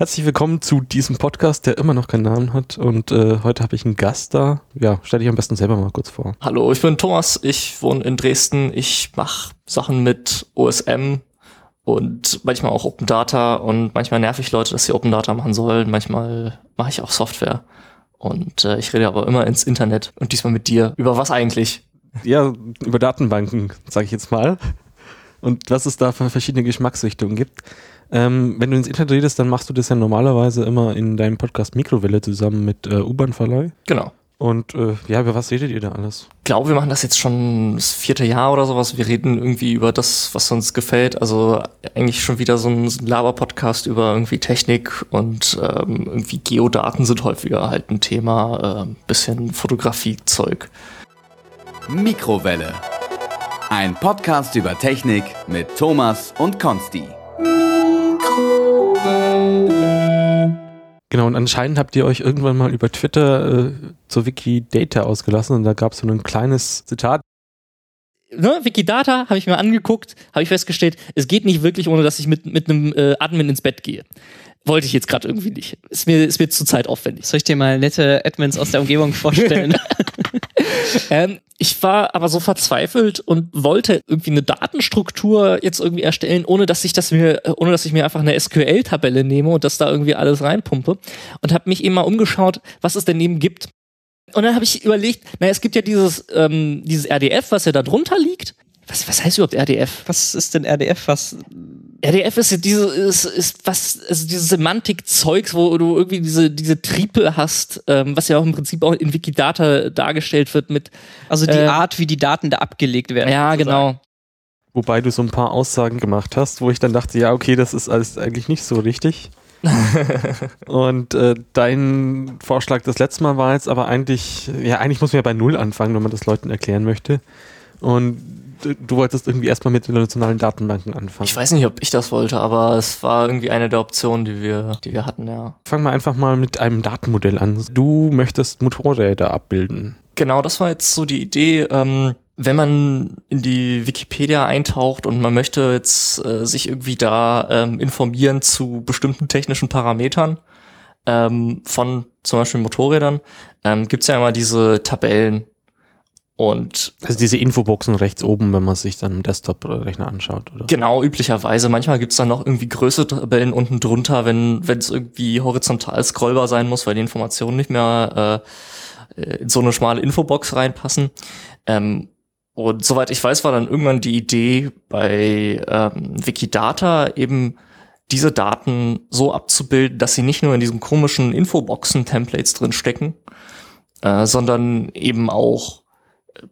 Herzlich willkommen zu diesem Podcast, der immer noch keinen Namen hat. Und äh, heute habe ich einen Gast da. Ja, stell dich am besten selber mal kurz vor. Hallo, ich bin Thomas, ich wohne in Dresden. Ich mache Sachen mit OSM und manchmal auch Open Data und manchmal nerv ich Leute, dass sie Open Data machen sollen. Manchmal mache ich auch Software. Und äh, ich rede aber immer ins Internet und diesmal mit dir. Über was eigentlich? Ja, über Datenbanken, sage ich jetzt mal. Und was es da für verschiedene Geschmacksrichtungen gibt. Ähm, wenn du ins Internet redest, dann machst du das ja normalerweise immer in deinem Podcast Mikrowelle zusammen mit äh, U-Bahn-Verleih. Genau. Und äh, ja, über was redet ihr da alles? Ich glaube, wir machen das jetzt schon das vierte Jahr oder sowas. Wir reden irgendwie über das, was uns gefällt. Also eigentlich schon wieder so ein, so ein Laber-Podcast über irgendwie Technik und ähm, irgendwie Geodaten sind häufiger halt ein Thema. Äh, bisschen Fotografie-Zeug. Mikrowelle. Ein Podcast über Technik mit Thomas und Konsti. Genau, und anscheinend habt ihr euch irgendwann mal über Twitter äh, zur Wikidata ausgelassen und da gab es so ein kleines Zitat. Ne, Wikidata habe ich mir angeguckt, habe ich festgestellt, es geht nicht wirklich, ohne dass ich mit, mit einem äh, Admin ins Bett gehe. Wollte ich jetzt gerade irgendwie nicht. Ist mir, ist mir zu zeitaufwendig. Soll ich dir mal nette Admins aus der Umgebung vorstellen? ähm, ich war aber so verzweifelt und wollte irgendwie eine Datenstruktur jetzt irgendwie erstellen, ohne dass ich das mir, ohne dass ich mir einfach eine SQL-Tabelle nehme und das da irgendwie alles reinpumpe. Und habe mich eben mal umgeschaut, was es denn eben gibt. Und dann habe ich überlegt, naja, es gibt ja dieses, ähm, dieses RDF, was ja da drunter liegt. Was, was heißt überhaupt RDF? Was ist denn RDF? Was RDF ist ja diese, ist, ist was, also dieses Semantik-Zeugs, wo du irgendwie diese, diese Triple hast, ähm, was ja auch im Prinzip auch in Wikidata dargestellt wird mit. Also die äh, Art, wie die Daten da abgelegt werden. Ja, genau. Wobei du so ein paar Aussagen gemacht hast, wo ich dann dachte, ja, okay, das ist alles eigentlich nicht so richtig. und äh, dein Vorschlag das letzte Mal war jetzt aber eigentlich, ja, eigentlich muss man ja bei Null anfangen, wenn man das Leuten erklären möchte. Und du wolltest irgendwie erstmal mit internationalen Datenbanken anfangen. Ich weiß nicht, ob ich das wollte, aber es war irgendwie eine der Optionen, die wir, die wir hatten, ja. Fangen wir einfach mal mit einem Datenmodell an. Du möchtest Motorräder abbilden. Genau, das war jetzt so die Idee. Ähm, wenn man in die Wikipedia eintaucht und man möchte jetzt äh, sich irgendwie da ähm, informieren zu bestimmten technischen Parametern ähm, von zum Beispiel Motorrädern, ähm, gibt es ja immer diese Tabellen, und also diese Infoboxen rechts oben, wenn man sich dann im Desktop-Rechner anschaut, oder? Genau, üblicherweise. Manchmal gibt's dann noch irgendwie größere Tabellen unten drunter, wenn wenn es irgendwie horizontal scrollbar sein muss, weil die Informationen nicht mehr äh, in so eine schmale Infobox reinpassen. Ähm, und soweit ich weiß, war dann irgendwann die Idee bei ähm, Wikidata eben diese Daten so abzubilden, dass sie nicht nur in diesen komischen Infoboxen-Templates drin stecken, äh, sondern eben auch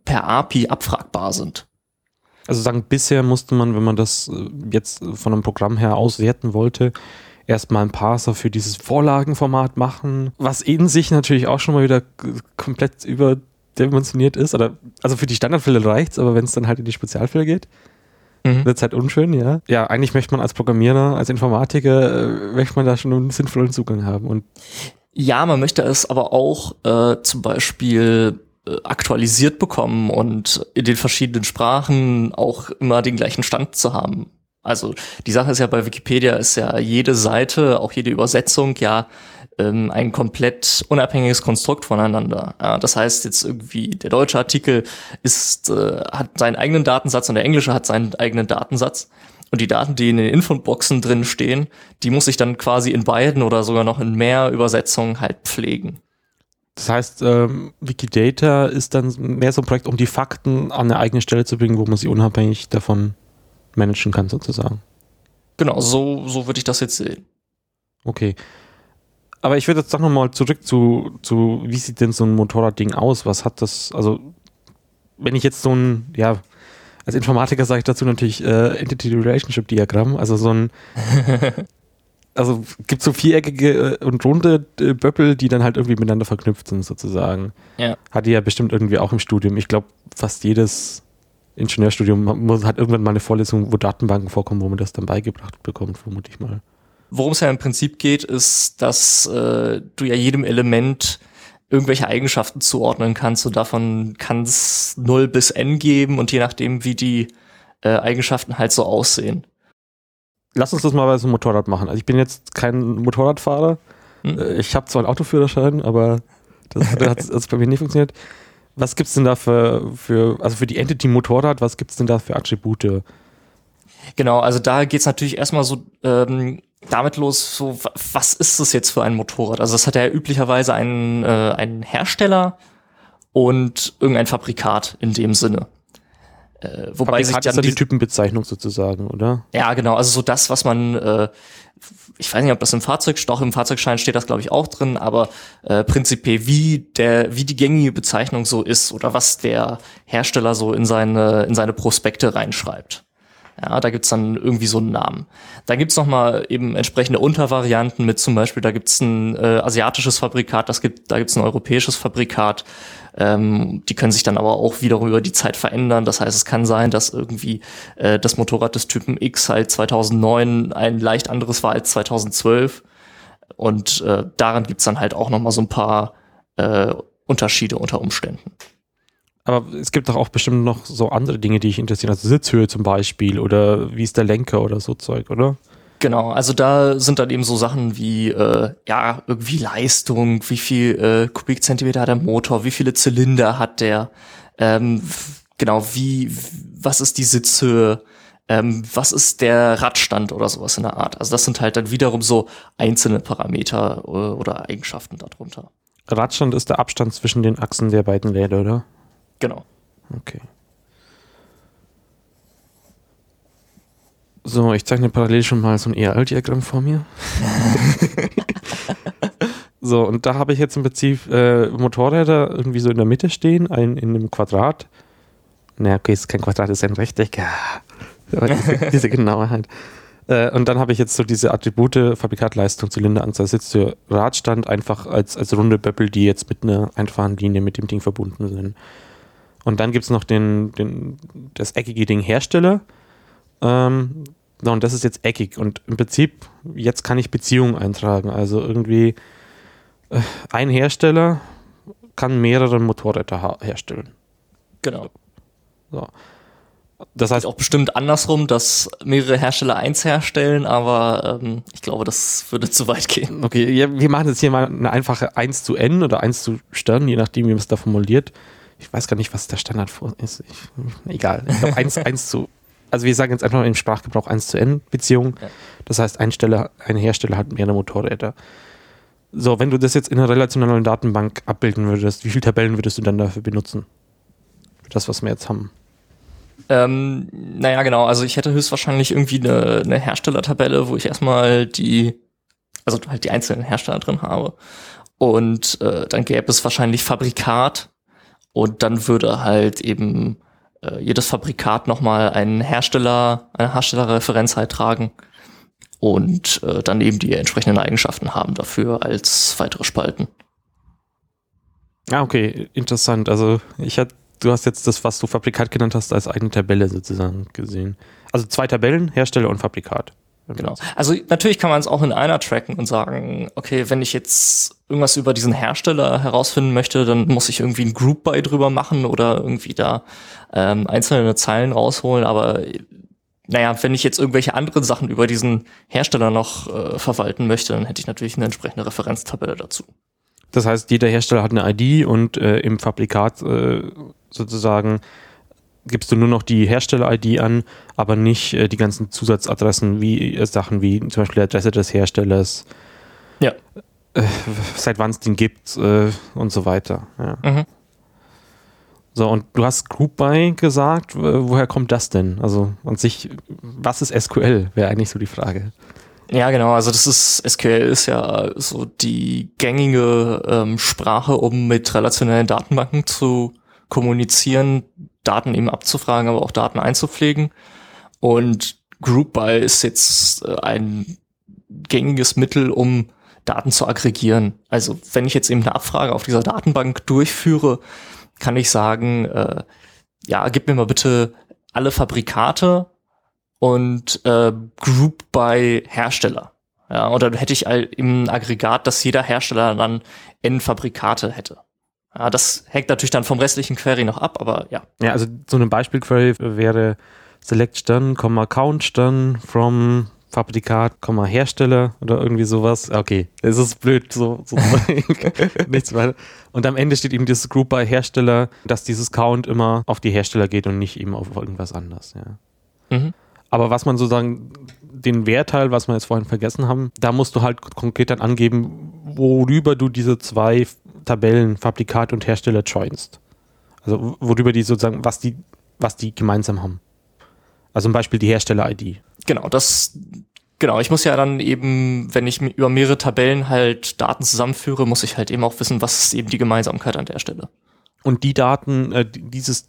per API abfragbar sind. Also sagen, bisher musste man, wenn man das äh, jetzt von einem Programm her auswerten wollte, erstmal einen Parser für dieses Vorlagenformat machen, was in sich natürlich auch schon mal wieder komplett überdimensioniert ist. Oder, also für die Standardfälle reicht's, aber wenn es dann halt in die Spezialfälle geht, mhm. wird es halt unschön, ja. Ja, eigentlich möchte man als Programmierer, als Informatiker, äh, möchte man da schon einen sinnvollen Zugang haben. Und ja, man möchte es aber auch äh, zum Beispiel aktualisiert bekommen und in den verschiedenen Sprachen auch immer den gleichen Stand zu haben. Also die Sache ist ja bei Wikipedia ist ja jede Seite, auch jede Übersetzung ja ähm, ein komplett unabhängiges Konstrukt voneinander. Ja, das heißt jetzt irgendwie der deutsche Artikel ist äh, hat seinen eigenen Datensatz und der englische hat seinen eigenen Datensatz. Und die Daten, die in den Infoboxen drin stehen, die muss ich dann quasi in beiden oder sogar noch in mehr Übersetzungen halt pflegen. Das heißt, ähm, Wikidata ist dann mehr so ein Projekt, um die Fakten an eine eigene Stelle zu bringen, wo man sie unabhängig davon managen kann, sozusagen. Genau, so, so würde ich das jetzt sehen. Okay. Aber ich würde jetzt doch nochmal zurück zu, zu, wie sieht denn so ein Motorradding aus? Was hat das, also, wenn ich jetzt so ein, ja, als Informatiker sage ich dazu natürlich äh, Entity Relationship Diagramm, also so ein also gibt so viereckige äh, und runde äh, Böppel, die dann halt irgendwie miteinander verknüpft sind sozusagen. Ja. Hat die ja bestimmt irgendwie auch im Studium. Ich glaube, fast jedes Ingenieurstudium muss, hat irgendwann mal eine Vorlesung, wo Datenbanken vorkommen, wo man das dann beigebracht bekommt, vermute ich mal. Worum es ja im Prinzip geht, ist, dass äh, du ja jedem Element irgendwelche Eigenschaften zuordnen kannst und davon kann es 0 bis n geben und je nachdem, wie die äh, Eigenschaften halt so aussehen lass uns das mal bei so einem Motorrad machen. Also ich bin jetzt kein Motorradfahrer. Hm. Äh, Ich habe zwar einen Autoführerschein, aber das hat das hat bei mir nicht funktioniert. Was gibt's denn da für, für also für die Entity Motorrad, was gibt's denn da für Attribute? Genau, also da geht's natürlich erstmal so ähm, damit los, so wa- was ist das jetzt für ein Motorrad? Also das hat ja üblicherweise einen, äh, einen Hersteller und irgendein Fabrikat in dem Sinne. Äh, wobei sich dann ist ja die die, Typenbezeichnung sozusagen, oder? ja genau, also so das, was man, äh, ich weiß nicht, ob das im Fahrzeug, doch im Fahrzeugschein steht das glaube ich auch drin, aber äh, prinzipiell wie der, wie die gängige Bezeichnung so ist oder was der Hersteller so in seine in seine Prospekte reinschreibt. Ja, da gibt's dann irgendwie so einen Namen. Da gibt's noch mal eben entsprechende Untervarianten mit zum Beispiel, da gibt's ein äh, asiatisches Fabrikat, das gibt, da gibt's ein europäisches Fabrikat. Ähm, die können sich dann aber auch wieder über die Zeit verändern. Das heißt, es kann sein, dass irgendwie äh, das Motorrad des Typen X halt 2009 ein leicht anderes war als 2012. Und äh, daran gibt's dann halt auch noch mal so ein paar äh, Unterschiede unter Umständen. Aber es gibt doch auch bestimmt noch so andere Dinge, die ich interessieren. Also Sitzhöhe zum Beispiel oder wie ist der Lenker oder so Zeug, oder? Genau, also da sind dann eben so Sachen wie, äh, ja, irgendwie Leistung, wie viel äh, Kubikzentimeter hat der Motor, wie viele Zylinder hat der, ähm, genau, wie, was ist die Sitzhöhe, ähm, was ist der Radstand oder sowas in der Art. Also das sind halt dann wiederum so einzelne Parameter äh, oder Eigenschaften darunter. Radstand ist der Abstand zwischen den Achsen der beiden Räder, oder? Genau. Okay. So, ich zeichne parallel schon mal so ein ERL-Diagramm vor mir. so, und da habe ich jetzt im Prinzip äh, Motorräder irgendwie so in der Mitte stehen, ein in einem Quadrat. Na, okay, ist kein Quadrat, ist ein Rechteck. Diese, diese Genauheit. Äh, und dann habe ich jetzt so diese Attribute, Fabrikatleistung, Zylinderanzahl, Sitztür, Radstand einfach als, als runde Böppel, die jetzt mit einer einfachen Linie mit dem Ding verbunden sind. Und dann gibt es noch den, den, das eckige Ding Hersteller. Ähm, na, und das ist jetzt eckig. Und im Prinzip, jetzt kann ich Beziehungen eintragen. Also irgendwie äh, ein Hersteller kann mehrere Motorräder herstellen. Genau. So. Das heißt, auch bestimmt andersrum, dass mehrere Hersteller eins herstellen, aber ähm, ich glaube, das würde zu weit gehen. okay, ja, wir machen jetzt hier mal eine einfache 1 zu N oder 1 zu Stern, je nachdem, wie man es da formuliert. Ich weiß gar nicht, was der Standard vor ist. Ich, egal. Ich glaube, 1, 1 zu. Also wir sagen jetzt einfach im Sprachgebrauch 1 zu N Beziehung. Ja. Das heißt, ein, Stelle, ein Hersteller hat mehrere Motorräder. So, wenn du das jetzt in einer relationalen Datenbank abbilden würdest, wie viele Tabellen würdest du dann dafür benutzen? Für das, was wir jetzt haben. Ähm, naja, genau. Also ich hätte höchstwahrscheinlich irgendwie eine, eine Herstellertabelle, wo ich erstmal die, also halt die einzelnen Hersteller drin habe. Und äh, dann gäbe es wahrscheinlich Fabrikat und dann würde halt eben äh, jedes Fabrikat nochmal einen Hersteller, eine Herstellerreferenz halt tragen und äh, dann eben die entsprechenden Eigenschaften haben dafür als weitere Spalten. Ah, okay, interessant. Also ich hatte, du hast jetzt das, was du Fabrikat genannt hast, als eigene Tabelle sozusagen gesehen. Also zwei Tabellen, Hersteller und Fabrikat. Genau. Also natürlich kann man es auch in einer tracken und sagen, okay, wenn ich jetzt irgendwas über diesen Hersteller herausfinden möchte, dann muss ich irgendwie ein Group by drüber machen oder irgendwie da ähm, einzelne Zeilen rausholen. Aber naja, wenn ich jetzt irgendwelche anderen Sachen über diesen Hersteller noch äh, verwalten möchte, dann hätte ich natürlich eine entsprechende Referenztabelle dazu. Das heißt, jeder Hersteller hat eine ID und äh, im Fabrikat äh, sozusagen gibst du nur noch die Hersteller-ID an, aber nicht äh, die ganzen Zusatzadressen wie äh, Sachen wie zum Beispiel die Adresse des Herstellers, Ja. äh, seit wann es den gibt äh, und so weiter. Ja. Mhm. So, und du hast Group by gesagt, Wo- woher kommt das denn? Also an sich, was ist SQL, wäre eigentlich so die Frage. Ja, genau. Also das ist SQL ist ja so die gängige ähm, Sprache, um mit relationellen Datenbanken zu kommunizieren, Daten eben abzufragen, aber auch Daten einzupflegen. Und Group by ist jetzt äh, ein gängiges Mittel, um Daten zu aggregieren. Also wenn ich jetzt eben eine Abfrage auf dieser Datenbank durchführe, kann ich sagen, äh, ja, gib mir mal bitte alle Fabrikate und äh, Group by Hersteller. Ja, dann hätte ich im Aggregat, dass jeder Hersteller dann N Fabrikate hätte. Ja, das hängt natürlich dann vom restlichen Query noch ab, aber ja. Ja, also so eine Beispielquery wäre select Stern, Count Stern from Fabrikat, Hersteller oder irgendwie sowas. Okay, es ist blöd, so, so nichts weiter. Und am Ende steht eben dieses Group by Hersteller, dass dieses Count immer auf die Hersteller geht und nicht eben auf irgendwas anderes. Ja. Mhm. Aber was man sozusagen, den Wertteil, was wir jetzt vorhin vergessen haben, da musst du halt konkret dann angeben, worüber du diese zwei Tabellen, Fabrikat und Hersteller joinst. Also worüber die sozusagen, was die, was die gemeinsam haben. Also zum Beispiel die Hersteller-ID. Genau, das, genau, ich muss ja dann eben, wenn ich über mehrere Tabellen halt Daten zusammenführe, muss ich halt eben auch wissen, was ist eben die Gemeinsamkeit an der Stelle. Und die Daten, äh, dieses,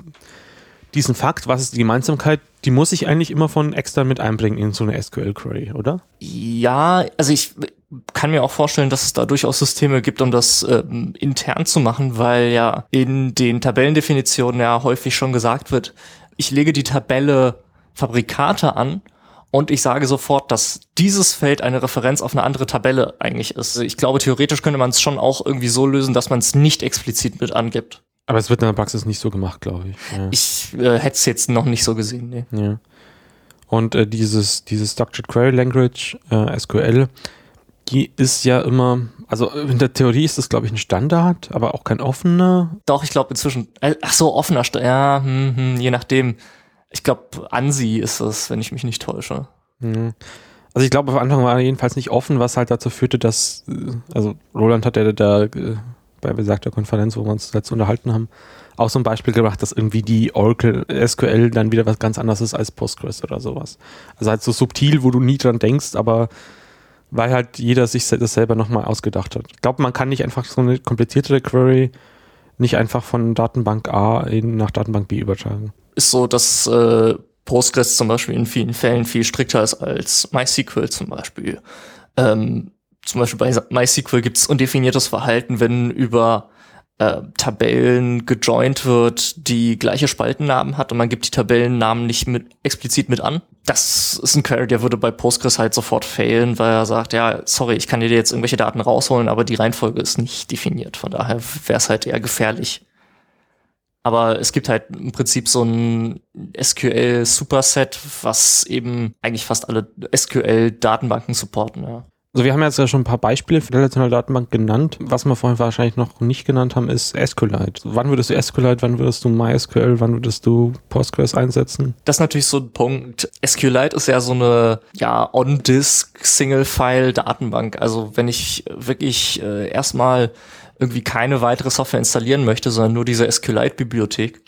diesen Fakt, was ist die Gemeinsamkeit, die muss ich eigentlich immer von extern mit einbringen in so eine SQL-Query, oder? Ja, also ich kann mir auch vorstellen, dass es da durchaus Systeme gibt, um das ähm, intern zu machen, weil ja in den Tabellendefinitionen ja häufig schon gesagt wird, ich lege die Tabelle Fabrikate an und ich sage sofort, dass dieses Feld eine Referenz auf eine andere Tabelle eigentlich ist. Ich glaube, theoretisch könnte man es schon auch irgendwie so lösen, dass man es nicht explizit mit angibt. Aber es wird in der Praxis nicht so gemacht, glaube ich. Ja. Ich äh, hätte es jetzt noch nicht so gesehen. Nee. Ja. Und äh, dieses, dieses Structured Query Language, äh, SQL, die ist ja immer, also in der Theorie ist das, glaube ich, ein Standard, aber auch kein offener. Doch, ich glaube inzwischen, äh, ach so, offener, ja, hm, hm, je nachdem. Ich glaube, ANSI ist es, wenn ich mich nicht täusche. Mhm. Also ich glaube, am Anfang war er jedenfalls nicht offen, was halt dazu führte, dass, äh, also Roland hat ja da äh, bei besagter Konferenz, wo wir uns dazu unterhalten haben, auch so ein Beispiel gebracht, dass irgendwie die Oracle SQL dann wieder was ganz anderes ist als Postgres oder sowas. Also halt so subtil, wo du nie dran denkst, aber weil halt jeder sich das selber nochmal ausgedacht hat. Ich glaube, man kann nicht einfach so eine kompliziertere Query nicht einfach von Datenbank A in, nach Datenbank B übertragen. Ist so, dass äh, Postgres zum Beispiel in vielen Fällen viel strikter ist als MySQL zum Beispiel. Ähm, zum Beispiel bei MySQL gibt es undefiniertes Verhalten, wenn über äh, Tabellen gejoint wird, die gleiche Spaltennamen hat und man gibt die Tabellennamen nicht mit explizit mit an. Das ist ein Query, der würde bei Postgres halt sofort failen, weil er sagt, ja, sorry, ich kann dir jetzt irgendwelche Daten rausholen, aber die Reihenfolge ist nicht definiert. Von daher wäre es halt eher gefährlich. Aber es gibt halt im Prinzip so ein SQL-Superset, was eben eigentlich fast alle SQL-Datenbanken supporten. Ja. Also wir haben jetzt ja schon ein paar Beispiele für relationale Datenbank genannt. Was wir vorhin wahrscheinlich noch nicht genannt haben, ist SQLite. Wann würdest du SQLite, wann würdest du MySQL, wann würdest du Postgres einsetzen? Das ist natürlich so ein Punkt. SQLite ist ja so eine ja on-disk Single-File-Datenbank. Also wenn ich wirklich äh, erstmal irgendwie keine weitere Software installieren möchte, sondern nur diese SQLite-Bibliothek,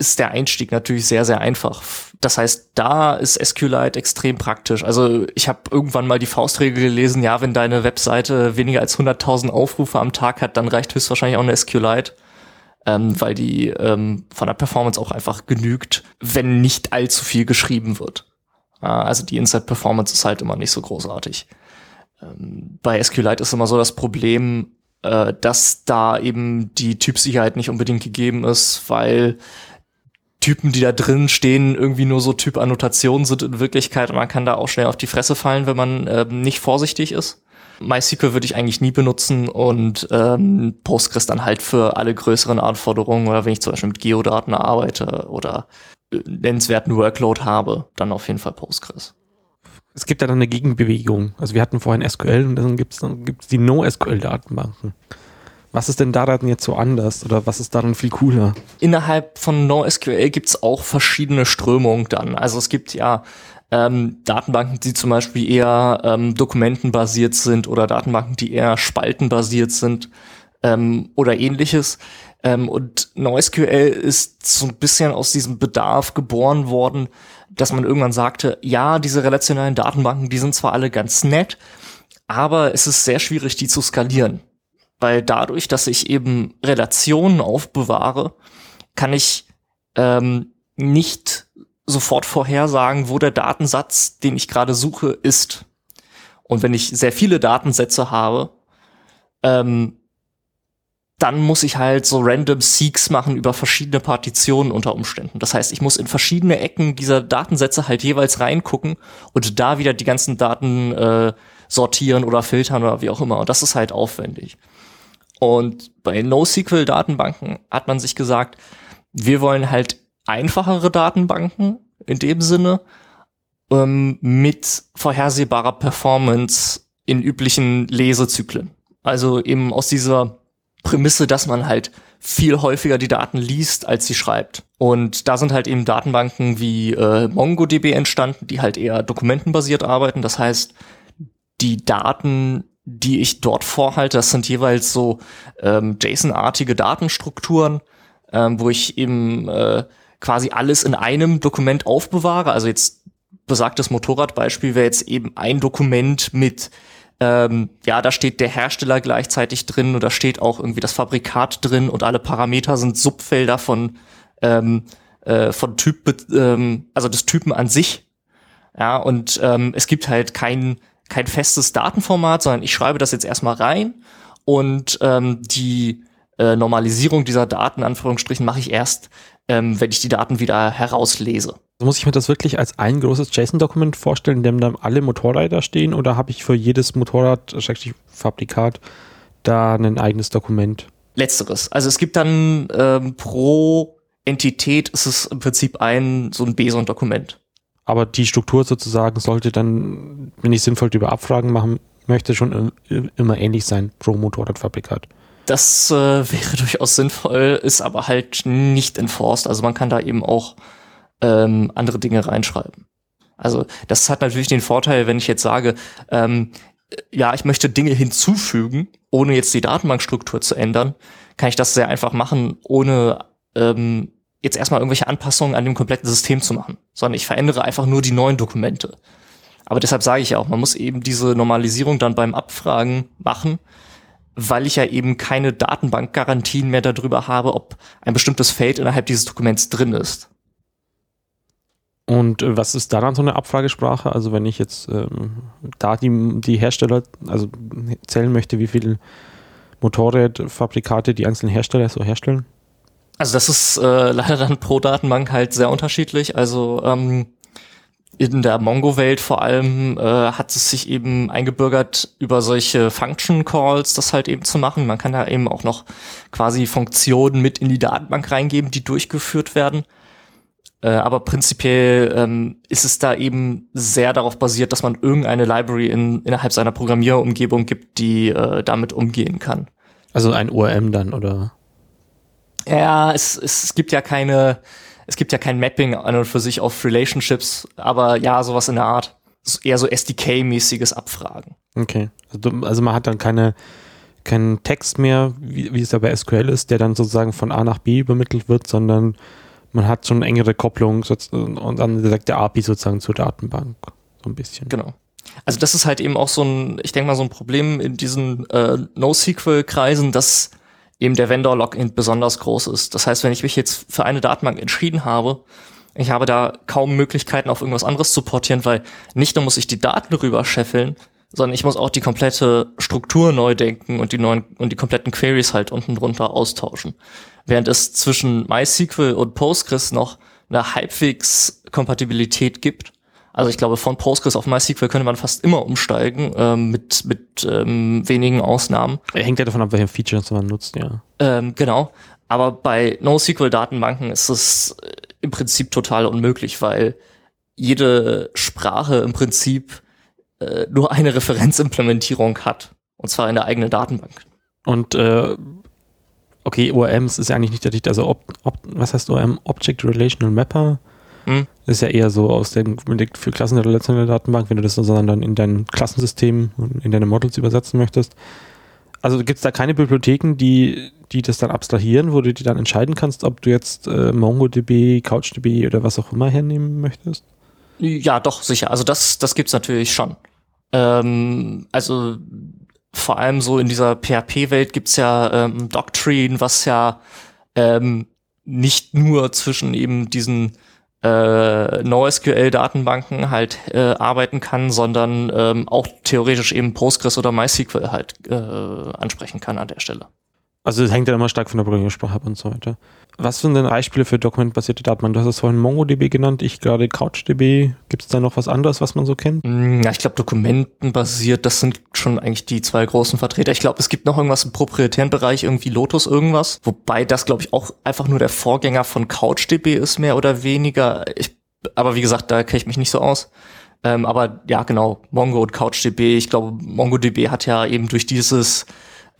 ist der Einstieg natürlich sehr, sehr einfach. Das heißt, da ist SQLite extrem praktisch. Also ich habe irgendwann mal die Faustregel gelesen, ja, wenn deine Webseite weniger als 100.000 Aufrufe am Tag hat, dann reicht höchstwahrscheinlich auch eine SQLite, ähm, weil die ähm, von der Performance auch einfach genügt, wenn nicht allzu viel geschrieben wird. Äh, also die Inside-Performance ist halt immer nicht so großartig. Ähm, bei SQLite ist immer so das Problem, äh, dass da eben die Typsicherheit nicht unbedingt gegeben ist, weil Typen, die da drin stehen, irgendwie nur so Typ-Annotationen sind in Wirklichkeit und man kann da auch schnell auf die Fresse fallen, wenn man äh, nicht vorsichtig ist. MySQL würde ich eigentlich nie benutzen und ähm, Postgres dann halt für alle größeren Anforderungen oder wenn ich zum Beispiel mit Geodaten arbeite oder äh, nennenswerten Workload habe, dann auf jeden Fall Postgres. Es gibt ja dann eine Gegenbewegung. Also wir hatten vorhin SQL und dann gibt es dann gibt's die NoSQL-Datenbanken. Was ist denn daran jetzt so anders oder was ist daran viel cooler? Innerhalb von NoSQL gibt es auch verschiedene Strömungen dann. Also es gibt ja ähm, Datenbanken, die zum Beispiel eher ähm, dokumentenbasiert sind oder Datenbanken, die eher spaltenbasiert sind ähm, oder ähnliches. Ähm, und NoSQL ist so ein bisschen aus diesem Bedarf geboren worden, dass man irgendwann sagte, ja, diese relationalen Datenbanken, die sind zwar alle ganz nett, aber es ist sehr schwierig, die zu skalieren. Weil dadurch, dass ich eben Relationen aufbewahre, kann ich ähm, nicht sofort vorhersagen, wo der Datensatz, den ich gerade suche, ist. Und wenn ich sehr viele Datensätze habe, ähm, dann muss ich halt so random Seeks machen über verschiedene Partitionen unter Umständen. Das heißt, ich muss in verschiedene Ecken dieser Datensätze halt jeweils reingucken und da wieder die ganzen Daten äh, sortieren oder filtern oder wie auch immer. Und das ist halt aufwendig. Und bei NoSQL-Datenbanken hat man sich gesagt, wir wollen halt einfachere Datenbanken in dem Sinne, ähm, mit vorhersehbarer Performance in üblichen Lesezyklen. Also eben aus dieser Prämisse, dass man halt viel häufiger die Daten liest, als sie schreibt. Und da sind halt eben Datenbanken wie äh, MongoDB entstanden, die halt eher dokumentenbasiert arbeiten. Das heißt, die Daten, die ich dort vorhalte, das sind jeweils so ähm, JSON-artige Datenstrukturen, ähm, wo ich eben äh, quasi alles in einem Dokument aufbewahre. Also jetzt besagtes Motorradbeispiel wäre jetzt eben ein Dokument mit ähm, ja, da steht der Hersteller gleichzeitig drin und da steht auch irgendwie das Fabrikat drin und alle Parameter sind Subfelder von ähm, äh, von Typ, ähm, also des Typen an sich. Ja, und ähm, es gibt halt kein kein festes Datenformat, sondern ich schreibe das jetzt erstmal rein und ähm, die äh, Normalisierung dieser Daten, Anführungsstrichen, mache ich erst, ähm, wenn ich die Daten wieder herauslese. Also muss ich mir das wirklich als ein großes JSON-Dokument vorstellen, in dem dann alle Motorräder stehen oder habe ich für jedes Motorrad, Fabrikat, da ein eigenes Dokument? Letzteres. Also es gibt dann ähm, pro Entität ist es im Prinzip ein so ein BSON-Dokument. Aber die Struktur sozusagen sollte dann, wenn ich sinnvoll über Abfragen machen möchte, schon immer ähnlich sein pro Motorradfabrikat. Das äh, wäre durchaus sinnvoll, ist aber halt nicht enforced. Also man kann da eben auch ähm, andere Dinge reinschreiben. Also das hat natürlich den Vorteil, wenn ich jetzt sage, ähm, ja, ich möchte Dinge hinzufügen, ohne jetzt die Datenbankstruktur zu ändern, kann ich das sehr einfach machen, ohne ähm, jetzt erstmal irgendwelche Anpassungen an dem kompletten System zu machen, sondern ich verändere einfach nur die neuen Dokumente. Aber deshalb sage ich ja auch, man muss eben diese Normalisierung dann beim Abfragen machen, weil ich ja eben keine Datenbankgarantien mehr darüber habe, ob ein bestimmtes Feld innerhalb dieses Dokuments drin ist. Und äh, was ist daran so eine Abfragesprache? Also wenn ich jetzt ähm, da die, die Hersteller, also zählen möchte, wie viele Motorradfabrikate die einzelnen Hersteller so herstellen? Also das ist äh, leider dann pro Datenbank halt sehr unterschiedlich. Also ähm, in der Mongo-Welt vor allem äh, hat es sich eben eingebürgert, über solche Function Calls das halt eben zu machen. Man kann da eben auch noch quasi Funktionen mit in die Datenbank reingeben, die durchgeführt werden. Äh, aber prinzipiell ähm, ist es da eben sehr darauf basiert, dass man irgendeine Library in, innerhalb seiner Programmierumgebung gibt, die äh, damit umgehen kann. Also ein ORM dann, oder? Ja, es, es gibt ja keine, es gibt ja kein Mapping an und für sich auf Relationships, aber ja, sowas in der Art. Eher so SDK-mäßiges Abfragen. Okay. Also, also man hat dann keine, keinen Text mehr, wie, wie es ja bei SQL ist, der dann sozusagen von A nach B übermittelt wird, sondern man hat schon eine engere Kopplung und dann direkt der API sozusagen zur Datenbank. So ein bisschen. Genau. Also das ist halt eben auch so ein, ich denke mal, so ein Problem in diesen äh, NoSQL-Kreisen, dass eben der Vendor-Login besonders groß ist. Das heißt, wenn ich mich jetzt für eine Datenbank entschieden habe, ich habe da kaum Möglichkeiten, auf irgendwas anderes zu portieren, weil nicht nur muss ich die Daten rüber scheffeln, sondern ich muss auch die komplette Struktur neu denken und die neuen und die kompletten Queries halt unten drunter austauschen während es zwischen MySQL und Postgres noch eine halbwegs Kompatibilität gibt. Also ich glaube, von Postgres auf MySQL könnte man fast immer umsteigen, ähm, mit, mit ähm, wenigen Ausnahmen. Hängt ja davon ab, welche Features man nutzt, ja. Ähm, genau. Aber bei NoSQL-Datenbanken ist es äh, im Prinzip total unmöglich, weil jede Sprache im Prinzip äh, nur eine Referenzimplementierung hat. Und zwar in der eigenen Datenbank. Und äh, okay, ORMs ist ja eigentlich nicht der Dicht, also ob, ob, was heißt ORM? Object Relational Mapper. Hm. Ist ja eher so aus den für Klassen der relationellen Datenbank, wenn du das dann in dein Klassensystem und in deine Models übersetzen möchtest. Also gibt es da keine Bibliotheken, die, die das dann abstrahieren, wo du dir dann entscheiden kannst, ob du jetzt äh, MongoDB, CouchDB oder was auch immer hernehmen möchtest? Ja, doch, sicher. Also das, das gibt's natürlich schon. Ähm, also vor allem so in dieser PHP-Welt gibt's ja ähm, Doctrine, was ja ähm, nicht nur zwischen eben diesen äh, NoSQL-Datenbanken halt äh, arbeiten kann, sondern ähm, auch theoretisch eben Postgres oder MySQL halt äh, ansprechen kann an der Stelle. Also es hängt ja immer stark von der Programmiersprache ab und so weiter. Was sind denn Beispiele für dokumentbasierte Daten? Du hast es vorhin MongoDB genannt, ich gerade CouchDB. Gibt es da noch was anderes, was man so kennt? Mm, ja, ich glaube, dokumentenbasiert, das sind schon eigentlich die zwei großen Vertreter. Ich glaube, es gibt noch irgendwas im proprietären Bereich, irgendwie Lotus irgendwas. Wobei das, glaube ich, auch einfach nur der Vorgänger von CouchDB ist, mehr oder weniger. Ich, aber wie gesagt, da kenne ich mich nicht so aus. Ähm, aber ja, genau, Mongo und CouchDB. Ich glaube, MongoDB hat ja eben durch dieses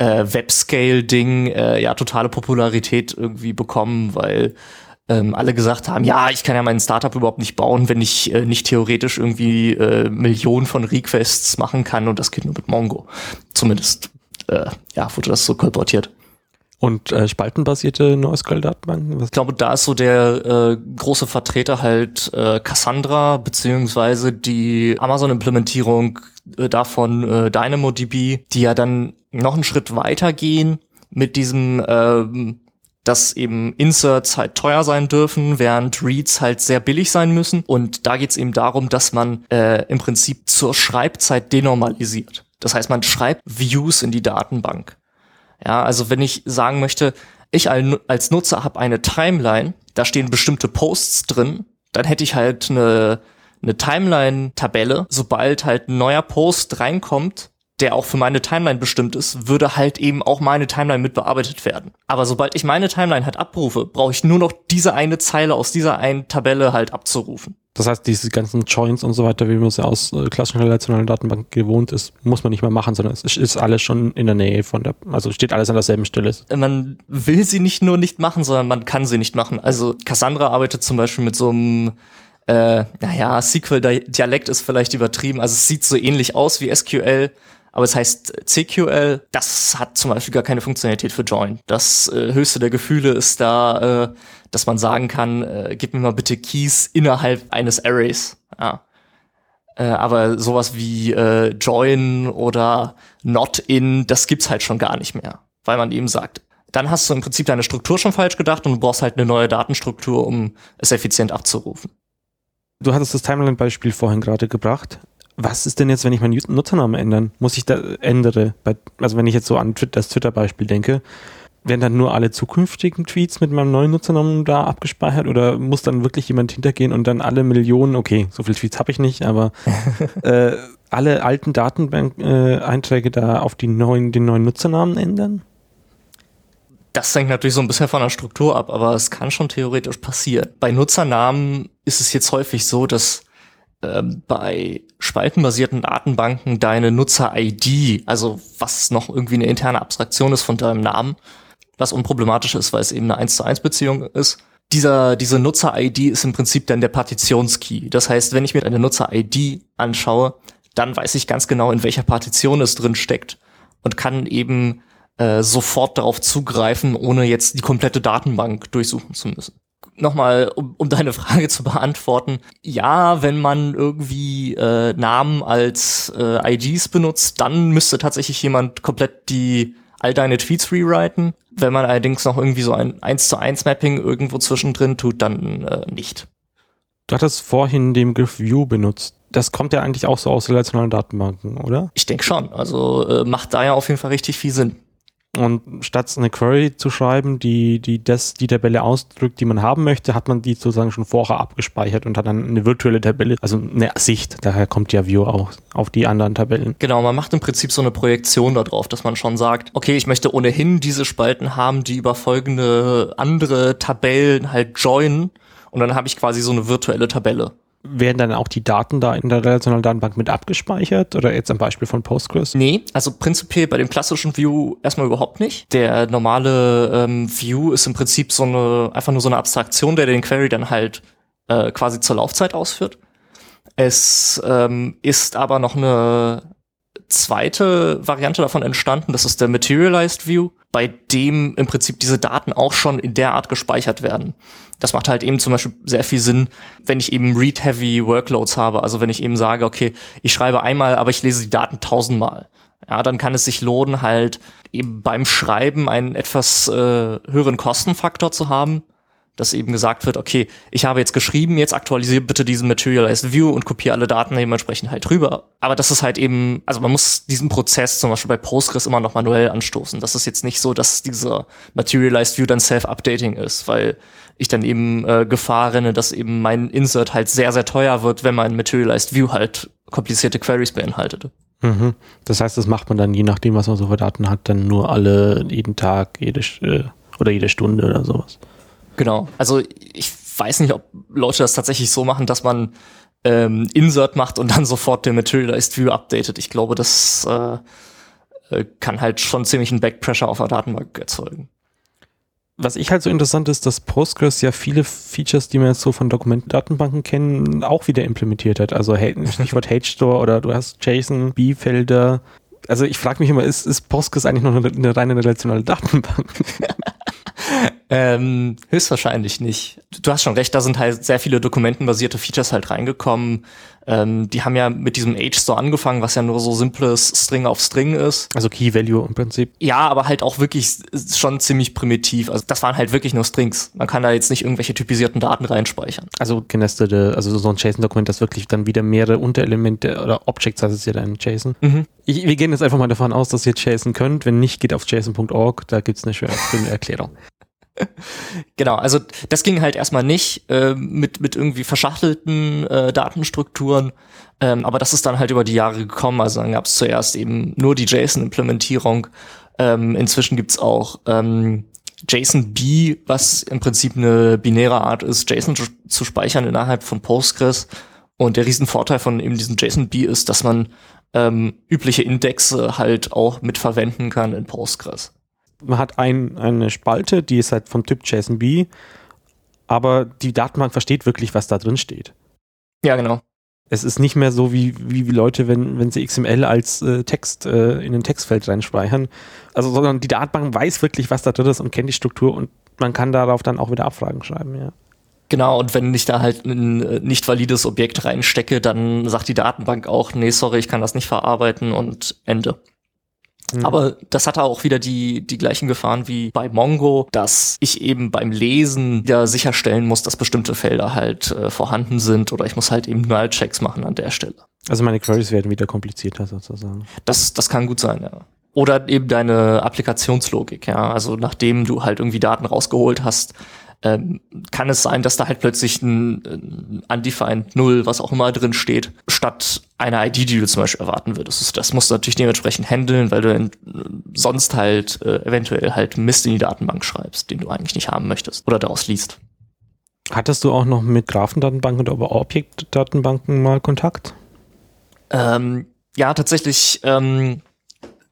äh, Webscale-Ding äh, ja totale Popularität irgendwie bekommen, weil ähm, alle gesagt haben, ja, ich kann ja mein Startup überhaupt nicht bauen, wenn ich äh, nicht theoretisch irgendwie äh, Millionen von Requests machen kann und das geht nur mit Mongo. Zumindest äh, ja, wurde das so kolportiert. Und äh, spaltenbasierte NoSQL-Datenbanken? Ich glaube, da ist so der äh, große Vertreter halt äh, Cassandra, beziehungsweise die Amazon-Implementierung äh, davon äh, DynamoDB, die ja dann noch einen Schritt weiter gehen mit diesem, ähm, dass eben Inserts halt teuer sein dürfen, während Reads halt sehr billig sein müssen. Und da geht es eben darum, dass man äh, im Prinzip zur Schreibzeit denormalisiert. Das heißt, man schreibt Views in die Datenbank. Ja, also wenn ich sagen möchte, ich als Nutzer habe eine Timeline, da stehen bestimmte Posts drin, dann hätte ich halt eine, eine Timeline-Tabelle. Sobald halt ein neuer Post reinkommt, der auch für meine Timeline bestimmt ist, würde halt eben auch meine Timeline mit bearbeitet werden. Aber sobald ich meine Timeline halt abrufe, brauche ich nur noch diese eine Zeile aus dieser einen Tabelle halt abzurufen. Das heißt, diese ganzen Joins und so weiter, wie man es ja aus äh, klassischen relationalen Datenbanken gewohnt ist, muss man nicht mehr machen, sondern es ist alles schon in der Nähe von der, also steht alles an derselben Stelle. Man will sie nicht nur nicht machen, sondern man kann sie nicht machen. Also Cassandra arbeitet zum Beispiel mit so einem äh, naja, SQL-Dialekt ist vielleicht übertrieben. Also es sieht so ähnlich aus wie SQL, aber es heißt CQL. Das hat zum Beispiel gar keine Funktionalität für Join. Das äh, höchste der Gefühle ist da, äh, dass man sagen kann, äh, gib mir mal bitte Keys innerhalb eines Arrays. Ja. Äh, aber sowas wie äh, Join oder Not in, das gibt's halt schon gar nicht mehr, weil man eben sagt, dann hast du im Prinzip deine Struktur schon falsch gedacht und du brauchst halt eine neue Datenstruktur, um es effizient abzurufen. Du hattest das Timeline-Beispiel vorhin gerade gebracht. Was ist denn jetzt, wenn ich meinen Nutzernamen ändern? Muss ich da ändere? also wenn ich jetzt so an das Twitter-Beispiel denke, werden dann nur alle zukünftigen Tweets mit meinem neuen Nutzernamen da abgespeichert oder muss dann wirklich jemand hintergehen und dann alle Millionen, okay, so viele Tweets habe ich nicht, aber äh, alle alten Datenbank-Einträge äh, da auf die neuen, den neuen Nutzernamen ändern? Das hängt natürlich so ein bisschen von der Struktur ab, aber es kann schon theoretisch passieren. Bei Nutzernamen ist es jetzt häufig so, dass ähm, bei spaltenbasierten Datenbanken deine Nutzer-ID, also was noch irgendwie eine interne Abstraktion ist von deinem Namen, was unproblematisch ist, weil es eben eine 1 zu 1 Beziehung ist. Dieser, diese Nutzer-ID ist im Prinzip dann der Partitionskey. Das heißt, wenn ich mir eine Nutzer-ID anschaue, dann weiß ich ganz genau, in welcher Partition es drin steckt und kann eben äh, sofort darauf zugreifen, ohne jetzt die komplette Datenbank durchsuchen zu müssen. Nochmal, um, um deine Frage zu beantworten. Ja, wenn man irgendwie äh, Namen als äh, IDs benutzt, dann müsste tatsächlich jemand komplett die all deine Tweets rewriten. Wenn man allerdings noch irgendwie so ein 1 zu 1 Mapping irgendwo zwischendrin tut, dann äh, nicht. Du hattest vorhin den Begriff View benutzt. Das kommt ja eigentlich auch so aus relationalen Datenbanken, oder? Ich denke schon. Also äh, macht da ja auf jeden Fall richtig viel Sinn. Und statt eine Query zu schreiben, die, die das, die Tabelle ausdrückt, die man haben möchte, hat man die sozusagen schon vorher abgespeichert und hat dann eine virtuelle Tabelle, also eine Sicht. Daher kommt ja View auch auf die anderen Tabellen. Genau, man macht im Prinzip so eine Projektion darauf, dass man schon sagt, okay, ich möchte ohnehin diese Spalten haben, die über folgende andere Tabellen halt joinen. Und dann habe ich quasi so eine virtuelle Tabelle werden dann auch die Daten da in der relationalen Datenbank mit abgespeichert oder jetzt am Beispiel von Postgres? Nee, also prinzipiell bei dem klassischen View erstmal überhaupt nicht. Der normale ähm, View ist im Prinzip so eine, einfach nur so eine Abstraktion, der den Query dann halt äh, quasi zur Laufzeit ausführt. Es ähm, ist aber noch eine zweite Variante davon entstanden, das ist der Materialized View, bei dem im Prinzip diese Daten auch schon in der Art gespeichert werden. Das macht halt eben zum Beispiel sehr viel Sinn, wenn ich eben Read-Heavy Workloads habe. Also wenn ich eben sage, okay, ich schreibe einmal, aber ich lese die Daten tausendmal. Ja, dann kann es sich lohnen, halt eben beim Schreiben einen etwas äh, höheren Kostenfaktor zu haben dass eben gesagt wird, okay, ich habe jetzt geschrieben, jetzt aktualisiere bitte diesen Materialized View und kopiere alle Daten dementsprechend halt rüber. Aber das ist halt eben, also man muss diesen Prozess zum Beispiel bei Postgres immer noch manuell anstoßen. Das ist jetzt nicht so, dass dieser Materialized View dann self-updating ist, weil ich dann eben äh, Gefahr renne, dass eben mein Insert halt sehr, sehr teuer wird, wenn mein Materialized View halt komplizierte Queries beinhaltet. Mhm. Das heißt, das macht man dann, je nachdem, was man so für Daten hat, dann nur alle, jeden Tag, jede, äh, oder jede Stunde oder sowas. Genau. Also ich weiß nicht, ob Leute das tatsächlich so machen, dass man ähm, Insert macht und dann sofort der Materialized View updatet. Ich glaube, das äh, äh, kann halt schon ziemlich einen Backpressure auf der Datenbank erzeugen. Was ich halt so interessant ist, dass Postgres ja viele Features, die man jetzt so von Dokumentendatenbanken kennen, auch wieder implementiert hat. Also Stichwort H-Store oder du hast JSON, B-Felder. Also ich frage mich immer, ist, ist Postgres eigentlich noch eine, eine reine relationale Datenbank? Ähm, höchstwahrscheinlich nicht. Du hast schon recht, da sind halt sehr viele dokumentenbasierte Features halt reingekommen. Ähm, die haben ja mit diesem Age-Store angefangen, was ja nur so simples String auf String ist. Also Key Value im Prinzip. Ja, aber halt auch wirklich schon ziemlich primitiv. Also das waren halt wirklich nur Strings. Man kann da jetzt nicht irgendwelche typisierten Daten reinspeichern. Also genestete, also so ein JSON-Dokument, das wirklich dann wieder mehrere Unterelemente oder Objects heißt es ja dann JSON. Mhm. Ich, wir gehen jetzt einfach mal davon aus, dass ihr JSON könnt. Wenn nicht, geht auf json.org, da gibt's eine schöne Erklärung. genau, also das ging halt erstmal nicht äh, mit, mit irgendwie verschachtelten äh, Datenstrukturen, ähm, aber das ist dann halt über die Jahre gekommen. Also dann gab es zuerst eben nur die JSON-Implementierung. Ähm, inzwischen gibt's auch ähm, JSON-B, was im Prinzip eine binäre Art ist, JSON zu, zu speichern innerhalb von Postgres. Und der Riesenvorteil von eben diesem JSON-B ist, dass man ähm, übliche Indexe halt auch mitverwenden kann in Postgres man hat ein, eine Spalte, die ist halt vom Typ JSONB, aber die Datenbank versteht wirklich, was da drin steht. Ja, genau. Es ist nicht mehr so wie, wie, wie Leute, wenn, wenn sie XML als äh, Text äh, in ein Textfeld reinspeichern. Also, sondern die Datenbank weiß wirklich, was da drin ist und kennt die Struktur und man kann darauf dann auch wieder Abfragen schreiben, ja. Genau, und wenn ich da halt ein äh, nicht valides Objekt reinstecke, dann sagt die Datenbank auch, nee, sorry, ich kann das nicht verarbeiten und Ende. Mhm. Aber das hatte auch wieder die, die gleichen Gefahren wie bei Mongo, dass ich eben beim Lesen ja sicherstellen muss, dass bestimmte Felder halt äh, vorhanden sind oder ich muss halt eben Null-Checks machen an der Stelle. Also meine Queries werden wieder komplizierter sozusagen. Das, das kann gut sein, ja. Oder eben deine Applikationslogik, ja. Also nachdem du halt irgendwie Daten rausgeholt hast, ähm, kann es sein, dass da halt plötzlich ein, ein undefined Null, was auch immer drin steht, statt einer ID, die du zum Beispiel erwarten würdest. Das musst du natürlich dementsprechend handeln, weil du in, sonst halt äh, eventuell halt Mist in die Datenbank schreibst, den du eigentlich nicht haben möchtest oder daraus liest. Hattest du auch noch mit Graphendatenbanken oder Objektdatenbanken mal Kontakt? Ähm, ja, tatsächlich ähm,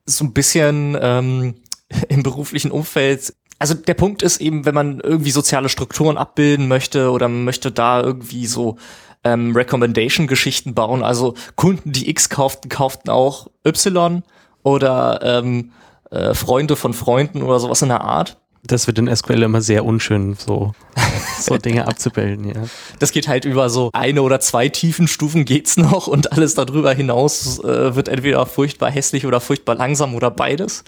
so ein bisschen ähm, im beruflichen Umfeld also der Punkt ist eben, wenn man irgendwie soziale Strukturen abbilden möchte oder man möchte da irgendwie so ähm, Recommendation-Geschichten bauen, also Kunden, die X kauften, kauften auch Y oder ähm, äh, Freunde von Freunden oder sowas in der Art. Das wird in SQL immer sehr unschön, so, so Dinge abzubilden, ja. Das geht halt über so eine oder zwei tiefen Stufen geht's noch und alles darüber hinaus äh, wird entweder furchtbar hässlich oder furchtbar langsam oder beides.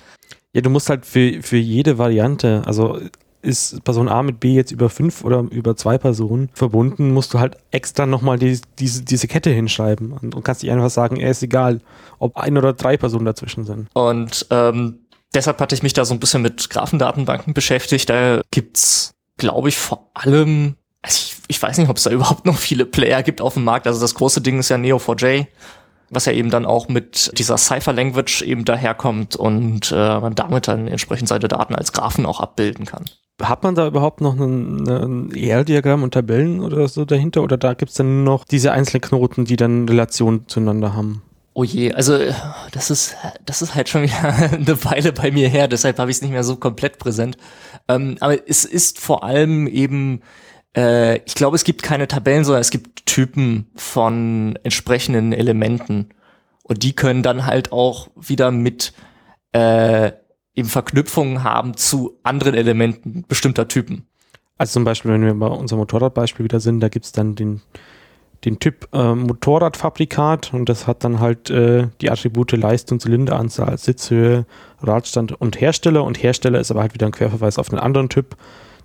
Ja, du musst halt für, für jede Variante, also ist Person A mit B jetzt über fünf oder über zwei Personen verbunden, musst du halt extra nochmal die, diese, diese Kette hinschreiben und, und kannst nicht einfach sagen, er ist egal, ob ein oder drei Personen dazwischen sind. Und ähm, deshalb hatte ich mich da so ein bisschen mit Graphendatenbanken beschäftigt. Da gibt's, glaube ich, vor allem, also ich, ich weiß nicht, ob es da überhaupt noch viele Player gibt auf dem Markt. Also das große Ding ist ja Neo4j was ja eben dann auch mit dieser Cypher-Language eben daherkommt und äh, man damit dann entsprechend seine Daten als Graphen auch abbilden kann. Hat man da überhaupt noch ein, ein ER-Diagramm und Tabellen oder so dahinter oder da gibt's dann nur noch diese einzelnen Knoten, die dann Relation zueinander haben? Oh je, also das ist, das ist halt schon wieder eine Weile bei mir her, deshalb habe ich es nicht mehr so komplett präsent. Ähm, aber es ist vor allem eben äh, ich glaube, es gibt keine Tabellen, sondern es gibt Typen von entsprechenden Elementen. Und die können dann halt auch wieder mit äh, Verknüpfungen haben zu anderen Elementen bestimmter Typen. Also zum Beispiel, wenn wir bei unserem Motorradbeispiel wieder sind, da gibt's dann den, den Typ äh, Motorradfabrikat und das hat dann halt äh, die Attribute Leistung, Zylinderanzahl, Sitzhöhe, Radstand und Hersteller und Hersteller ist aber halt wieder ein Querverweis auf einen anderen Typ,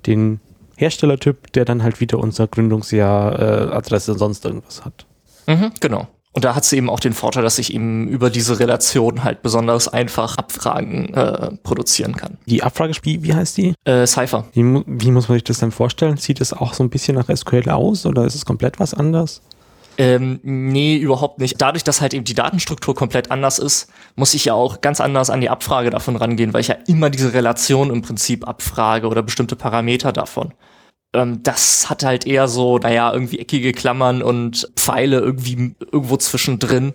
den Herstellertyp, der dann halt wieder unser Gründungsjahr, äh, Adresse und sonst irgendwas hat. Mhm, genau. Und da hat sie eben auch den Vorteil, dass ich eben über diese Relation halt besonders einfach Abfragen äh, produzieren kann. Die Abfrage, wie, wie heißt die? Äh, Cypher. Wie, wie muss man sich das dann vorstellen? Sieht es auch so ein bisschen nach SQL aus oder ist es komplett was anderes? Ähm, nee, überhaupt nicht. Dadurch, dass halt eben die Datenstruktur komplett anders ist, muss ich ja auch ganz anders an die Abfrage davon rangehen, weil ich ja immer diese Relation im Prinzip abfrage oder bestimmte Parameter davon. ähm, das hat halt eher so, naja, irgendwie eckige Klammern und Pfeile irgendwie irgendwo zwischendrin.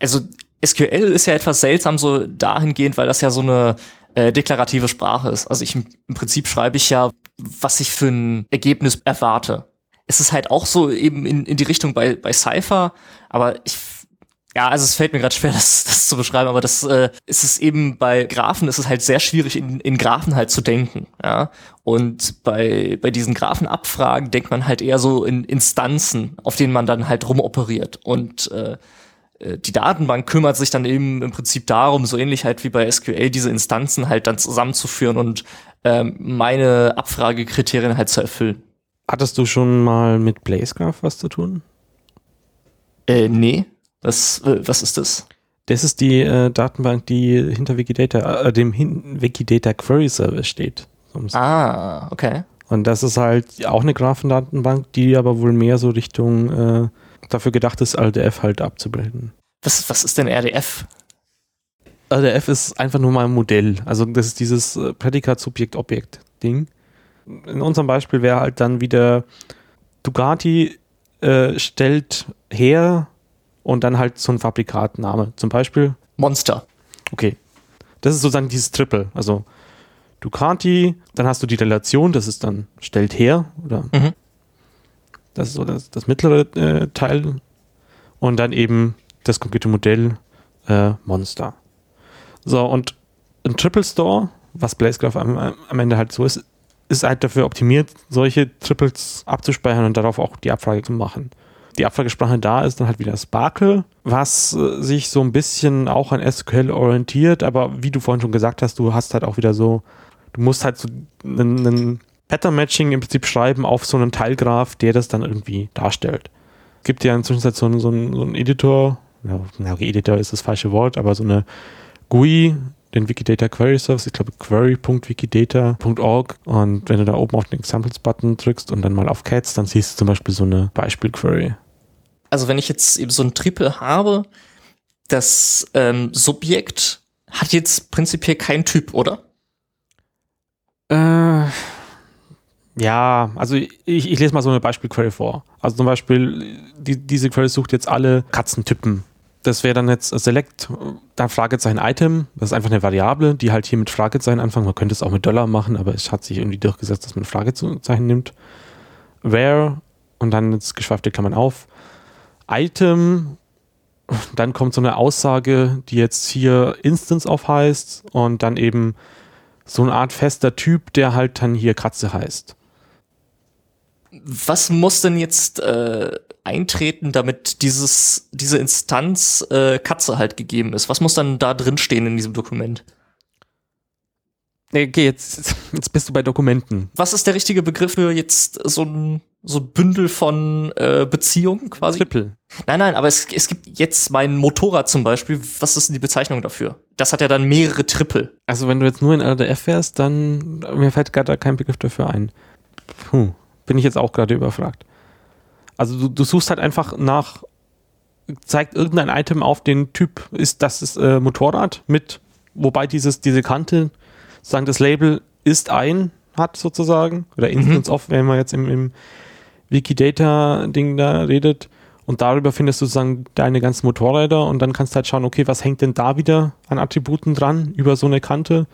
Also SQL ist ja etwas seltsam so dahingehend, weil das ja so eine äh, deklarative Sprache ist. Also ich im Prinzip schreibe ich ja, was ich für ein Ergebnis erwarte. Es ist halt auch so eben in, in die Richtung bei, bei Cypher, aber ich ja, also es fällt mir gerade schwer, das, das zu beschreiben, aber das äh, ist es eben bei Graphen ist es halt sehr schwierig, in, in Graphen halt zu denken. Ja? Und bei, bei diesen Graphenabfragen denkt man halt eher so in Instanzen, auf denen man dann halt rumoperiert. Und äh, äh, die Datenbank kümmert sich dann eben im Prinzip darum, so ähnlich halt wie bei SQL, diese Instanzen halt dann zusammenzuführen und ähm, meine Abfragekriterien halt zu erfüllen. Hattest du schon mal mit Blazegraph was zu tun? Äh, nee. Was, äh, was ist das? Das ist die äh, Datenbank, die hinter Wikidata, äh, dem hin Wikidata Query Service steht. Ah, okay. Und das ist halt auch eine Graphendatenbank, die aber wohl mehr so Richtung äh, dafür gedacht ist, RDF halt abzubilden. Was, was ist denn RDF? RDF ist einfach nur mal ein Modell. Also das ist dieses äh, Prädikat-Subjekt-Objekt-Ding. In unserem Beispiel wäre halt dann wieder Ducati äh, stellt her und dann halt so ein Fabrikatname. Zum Beispiel Monster. Okay. Das ist sozusagen dieses Triple. Also Ducati, dann hast du die Relation, das ist dann stellt her oder Mhm. das ist so das, das mittlere äh, Teil und dann eben das konkrete Modell äh, Monster. So, und ein Triple Store, was Blazegraph am, am Ende halt so ist, ist halt dafür optimiert, solche Triples abzuspeichern und darauf auch die Abfrage zu machen. Die Abfragesprache da ist dann halt wieder Sparkle, was äh, sich so ein bisschen auch an SQL orientiert, aber wie du vorhin schon gesagt hast, du hast halt auch wieder so, du musst halt so einen, einen Pattern-Matching im Prinzip schreiben auf so einen Teilgraph, der das dann irgendwie darstellt. Es gibt ja inzwischen so einen, so einen, so einen Editor, ja, okay, Editor ist das falsche Wort, aber so eine GUI, den Wikidata Query Service, ich glaube query.wikidata.org und wenn du da oben auf den Examples-Button drückst und dann mal auf Cats, dann siehst du zum Beispiel so eine Beispiel-Query. Also wenn ich jetzt eben so ein Triple habe, das ähm, Subjekt hat jetzt prinzipiell keinen Typ, oder? Äh, ja, also ich, ich lese mal so eine Beispiel-Query vor. Also zum Beispiel, die, diese Query sucht jetzt alle Katzentypen. Das wäre dann jetzt Select, dann Fragezeichen Item. Das ist einfach eine Variable, die halt hier mit Fragezeichen anfangen. Man könnte es auch mit Dollar machen, aber es hat sich irgendwie durchgesetzt, dass man Fragezeichen nimmt. Where und dann jetzt geschweifte Klammern auf. Item, dann kommt so eine Aussage, die jetzt hier Instance auf heißt und dann eben so eine Art fester Typ, der halt dann hier Katze heißt. Was muss denn jetzt äh, eintreten, damit dieses, diese Instanz äh, Katze halt gegeben ist? Was muss dann da drin stehen in diesem Dokument? Okay, jetzt, jetzt bist du bei Dokumenten. Was ist der richtige Begriff für jetzt so ein, so ein Bündel von äh, Beziehungen quasi? Triple. Nein, nein, aber es, es gibt jetzt mein Motorrad zum Beispiel. Was ist denn die Bezeichnung dafür? Das hat ja dann mehrere Triple. Also wenn du jetzt nur in RDF wärst, dann mir fällt gerade kein Begriff dafür ein. Puh, bin ich jetzt auch gerade überfragt. Also du, du suchst halt einfach nach, zeigt irgendein Item auf den Typ, ist das ist äh, Motorrad mit, wobei dieses, diese Kante, sozusagen das Label ist ein hat sozusagen, oder Instance of, wenn man jetzt im, im Wikidata-Ding da redet. Und darüber findest du sozusagen deine ganzen Motorräder und dann kannst du halt schauen, okay, was hängt denn da wieder an Attributen dran über so eine Kante?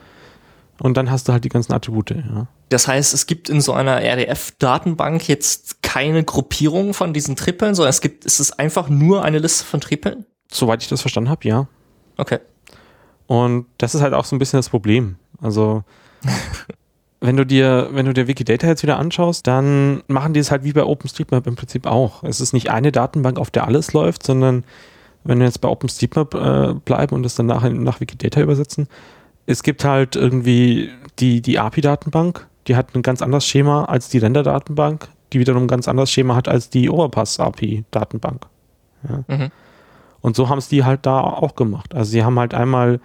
Und dann hast du halt die ganzen Attribute, ja. Das heißt, es gibt in so einer RDF-Datenbank jetzt keine Gruppierung von diesen Tripeln, sondern es gibt, es ist einfach nur eine Liste von Tripeln? Soweit ich das verstanden habe, ja. Okay. Und das ist halt auch so ein bisschen das Problem. Also, wenn du dir, wenn du dir Wikidata jetzt wieder anschaust, dann machen die es halt wie bei OpenStreetMap im Prinzip auch. Es ist nicht eine Datenbank, auf der alles läuft, sondern wenn wir jetzt bei OpenStreetMap äh, bleiben und das dann nach, nach Wikidata übersetzen, es gibt halt irgendwie die, die API-Datenbank, die hat ein ganz anderes Schema als die Render-Datenbank, die wiederum ein ganz anderes Schema hat als die Overpass-API-Datenbank. Ja. Mhm. Und so haben es die halt da auch gemacht. Also sie haben halt einmal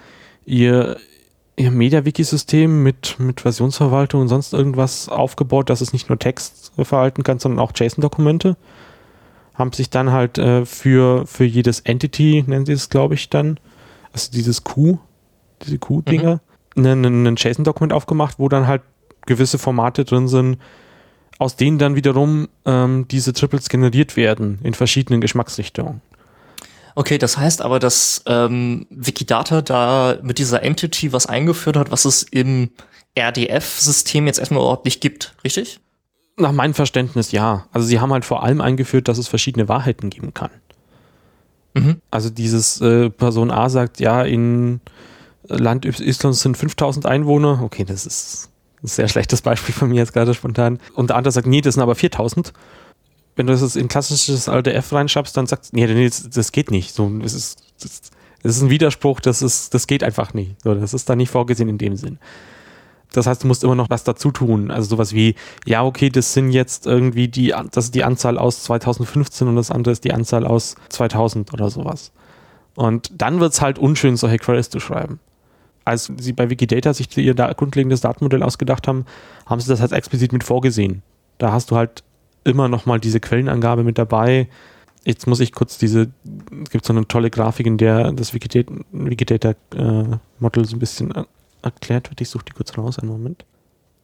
ihr, ihr Media-Wiki-System mit, mit Versionsverwaltung und sonst irgendwas aufgebaut, dass es nicht nur Text verhalten kann, sondern auch JSON-Dokumente. Haben sich dann halt äh, für, für jedes Entity, nennen sie es, glaube ich, dann, also dieses Q, diese Q-Dinger, mhm. ein JSON-Dokument aufgemacht, wo dann halt gewisse Formate drin sind, aus denen dann wiederum ähm, diese Triples generiert werden in verschiedenen Geschmacksrichtungen. Okay, das heißt aber, dass ähm, Wikidata da mit dieser Entity was eingeführt hat, was es im RDF-System jetzt erstmal überhaupt nicht gibt, richtig? Nach meinem Verständnis ja. Also sie haben halt vor allem eingeführt, dass es verschiedene Wahrheiten geben kann. Mhm. Also dieses äh, Person A sagt, ja, in Land Y sind 5000 Einwohner. Okay, das ist sehr schlechtes Beispiel von mir jetzt gerade spontan. Und der andere sagt, nee, das sind aber 4000. Wenn du das in klassisches RDF reinschaffst, dann sagst du, nee, nee, das, das geht nicht. So, das ist, das, das ist ein Widerspruch, das ist, das geht einfach nicht. So, das ist da nicht vorgesehen in dem Sinn. Das heißt, du musst immer noch was dazu tun. Also sowas wie, ja, okay, das sind jetzt irgendwie die, das ist die Anzahl aus 2015 und das andere ist die Anzahl aus 2000 oder sowas. Und dann wird es halt unschön, solche Queries zu schreiben. Als sie bei Wikidata sich ihr da grundlegendes Datenmodell ausgedacht haben, haben sie das halt explizit mit vorgesehen. Da hast du halt immer nochmal diese Quellenangabe mit dabei. Jetzt muss ich kurz diese, es gibt so eine tolle Grafik, in der das Wikidata-Model Wikidata, äh, so ein bisschen erklärt wird. Ich suche die kurz raus, einen Moment.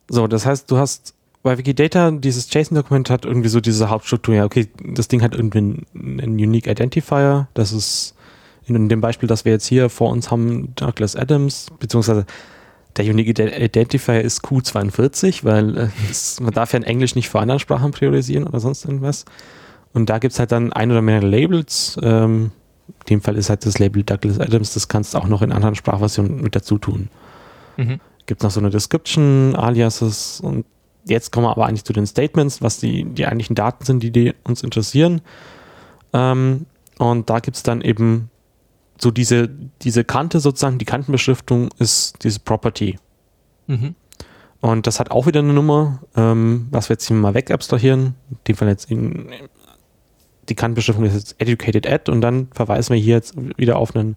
So, das heißt, du hast bei Wikidata, dieses JSON-Dokument hat irgendwie so diese Hauptstruktur, ja, okay, das Ding hat irgendwie einen, einen Unique Identifier, das ist in dem Beispiel, das wir jetzt hier vor uns haben, Douglas Adams, beziehungsweise der Unique Identifier ist Q42, weil äh, es, man darf ja in Englisch nicht vor anderen Sprachen priorisieren oder sonst irgendwas. Und da gibt es halt dann ein oder mehrere Labels. Ähm, in dem Fall ist halt das Label Douglas Adams, das kannst du auch noch in anderen Sprachversionen mit dazu tun. Mhm. Gibt noch so eine Description, Aliases und jetzt kommen wir aber eigentlich zu den Statements, was die, die eigentlichen Daten sind, die, die uns interessieren. Ähm, und da gibt es dann eben so diese, diese Kante sozusagen, die Kantenbeschriftung ist diese Property. Mhm. Und das hat auch wieder eine Nummer, ähm, was wir jetzt hier mal weg abstrahieren. In dem Fall jetzt in, die Kantenbeschriftung ist jetzt educated at und dann verweisen wir hier jetzt wieder auf einen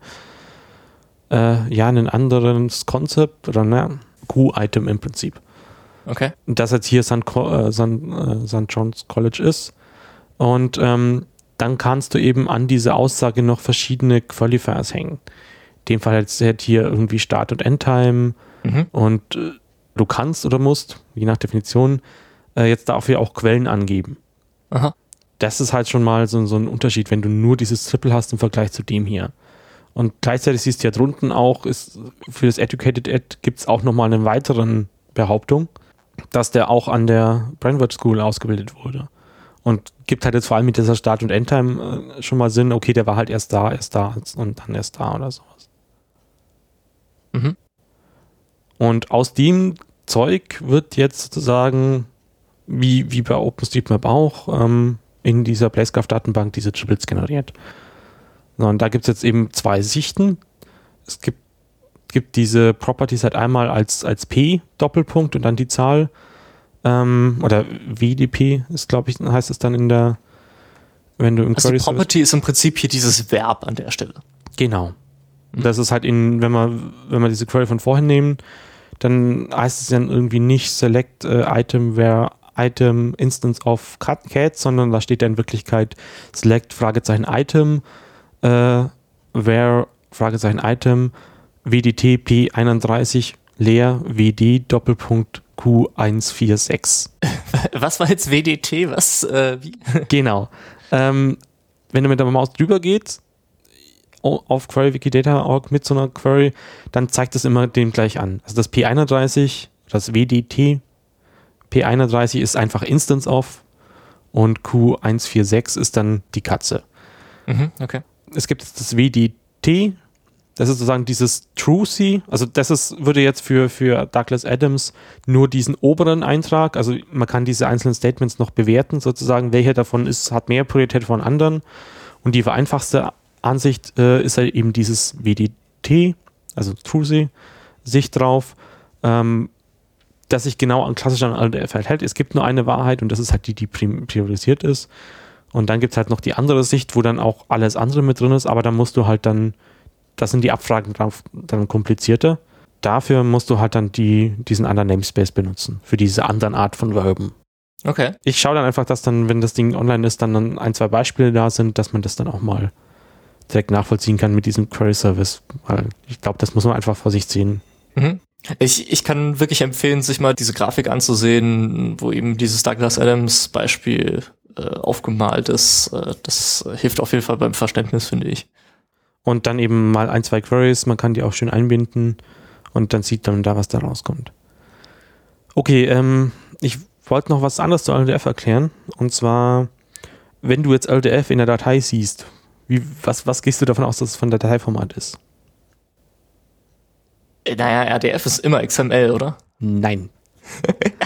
äh, ja, ein anderes Konzept oder ne, Q-Item im Prinzip. Okay. Das jetzt hier St. Äh, St. Äh, St. John's College ist. Und ähm, dann kannst du eben an diese Aussage noch verschiedene Qualifiers hängen. In dem Fall jetzt halt hier irgendwie Start- und Endtime mhm. und äh, du kannst oder musst, je nach Definition, äh, jetzt dafür auch Quellen angeben. Aha. Das ist halt schon mal so, so ein Unterschied, wenn du nur dieses Triple hast im Vergleich zu dem hier. Und gleichzeitig siehst du ja drunten auch, ist, für das Educated Ed gibt es auch nochmal eine weitere Behauptung, dass der auch an der Brentwood School ausgebildet wurde. Und gibt halt jetzt vor allem mit dieser Start- und Endtime äh, schon mal Sinn, okay, der war halt erst da, erst da und dann erst da oder sowas. Mhm. Und aus dem Zeug wird jetzt sozusagen, wie, wie bei OpenStreetMap auch, ähm, in dieser Placecraft-Datenbank diese Triples generiert. Und da gibt es jetzt eben zwei Sichten. Es gibt, gibt diese Properties halt einmal als, als P Doppelpunkt und dann die Zahl. Ähm, oder WDP ist, glaube ich, heißt es dann in der, wenn du im also Query Property ist im Prinzip hier dieses Verb an der Stelle. Genau. Mhm. Das ist halt in, wenn man, wenn wir diese Query von vorhin nehmen, dann heißt es dann irgendwie nicht select uh, item where item instance of cat, sondern da steht ja in Wirklichkeit select Fragezeichen item äh, where Fragezeichen Item WDT P31 leer WD Doppelpunkt Q146. Was war jetzt WDT? Was? Äh, wie? Genau. Ähm, wenn du mit der Maus drüber gehst, auf Query Wikidata.org mit so einer Query, dann zeigt es immer dem gleich an. Also das P31, das WDT P31 ist einfach Instance of und Q146 ist dann die Katze. Mhm, okay es gibt das WDT, das ist sozusagen dieses Trucy, also das ist, würde jetzt für, für Douglas Adams nur diesen oberen Eintrag, also man kann diese einzelnen Statements noch bewerten, sozusagen, welcher davon ist, hat mehr Priorität von anderen. Und die vereinfachte Ansicht äh, ist halt eben dieses WDT, also Trucy, Sicht drauf, ähm, dass sich genau an klassisch an LDF hält. Es gibt nur eine Wahrheit und das ist halt die, die priorisiert ist. Und dann gibt es halt noch die andere Sicht, wo dann auch alles andere mit drin ist, aber da musst du halt dann, das sind die Abfragen dann komplizierter. Dafür musst du halt dann die, diesen anderen Namespace benutzen, für diese anderen Art von Verben. Okay. Ich schaue dann einfach, dass dann, wenn das Ding online ist, dann ein, zwei Beispiele da sind, dass man das dann auch mal direkt nachvollziehen kann mit diesem Query Service, weil ich glaube, das muss man einfach vor sich sehen. Mhm. Ich, ich kann wirklich empfehlen, sich mal diese Grafik anzusehen, wo eben dieses Douglas Adams Beispiel äh, aufgemalt ist. Äh, das hilft auf jeden Fall beim Verständnis, finde ich. Und dann eben mal ein, zwei Queries, man kann die auch schön einbinden und dann sieht man da, was da rauskommt. Okay, ähm, ich wollte noch was anderes zu LDF erklären. Und zwar, wenn du jetzt LDF in der Datei siehst, wie, was, was gehst du davon aus, dass es von Dateiformat ist? Äh, Naja, RDF ist immer XML, oder? Nein.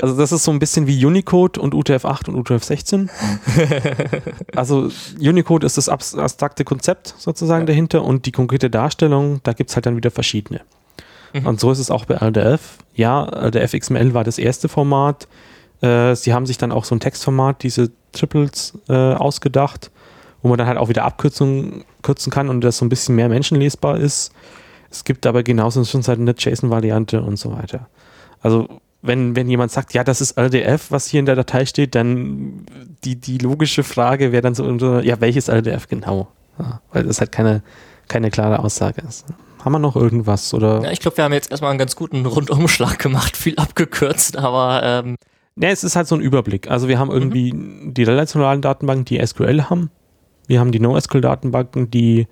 Also das ist so ein bisschen wie Unicode und UTF-8 und UTF-16. Also Unicode ist das abs- abstrakte Konzept sozusagen dahinter und die konkrete Darstellung, da gibt es halt dann wieder verschiedene. Mhm. Und so ist es auch bei LDF. Ja, LDF XML war das erste Format. Äh, sie haben sich dann auch so ein Textformat, diese Triples, äh, ausgedacht, wo man dann halt auch wieder Abkürzungen kürzen kann und das so ein bisschen mehr menschenlesbar ist. Es gibt aber genauso schon seit eine JSON-Variante und so weiter. Also wenn, wenn jemand sagt, ja, das ist LDF, was hier in der Datei steht, dann die, die logische Frage wäre dann so, ja, welches LDF genau? Ja, weil das halt keine, keine klare Aussage ist. Haben wir noch irgendwas? Oder? Ja, ich glaube, wir haben jetzt erstmal einen ganz guten Rundumschlag gemacht, viel abgekürzt, aber ähm, Ja, es ist halt so ein Überblick. Also wir haben irgendwie die relationalen Datenbanken, die SQL haben. Wir haben die NoSQL-Datenbanken, die,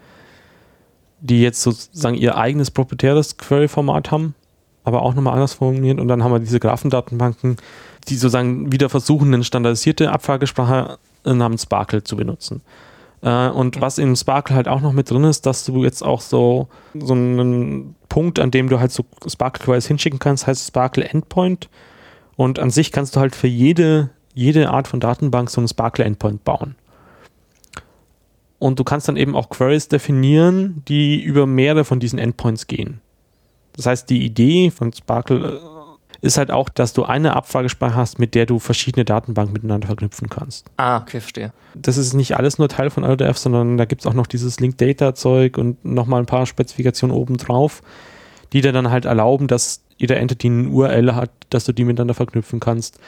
die jetzt sozusagen ihr eigenes proprietäres Query-Format haben, aber auch nochmal anders formuliert. Und dann haben wir diese Graphendatenbanken, die sozusagen wieder versuchen, eine standardisierte Abfragesprache namens Sparkle zu benutzen. Äh, und was in Sparkle halt auch noch mit drin ist, dass du jetzt auch so, so einen Punkt, an dem du halt so Sparkle Queries hinschicken kannst, heißt Sparkle Endpoint. Und an sich kannst du halt für jede, jede Art von Datenbank so einen Sparkle Endpoint bauen. Und du kannst dann eben auch Queries definieren, die über mehrere von diesen Endpoints gehen. Das heißt, die Idee von Sparkle äh, ist halt auch, dass du eine Abfragesprache hast, mit der du verschiedene Datenbanken miteinander verknüpfen kannst. ah, okay, verstehe. Das ist nicht alles nur Teil von LDF, sondern da gibt es auch noch dieses Link-Data-Zeug und nochmal ein paar Spezifikationen obendrauf, die dir dann halt erlauben, dass jeder Entity eine URL hat, dass du die miteinander verknüpfen kannst.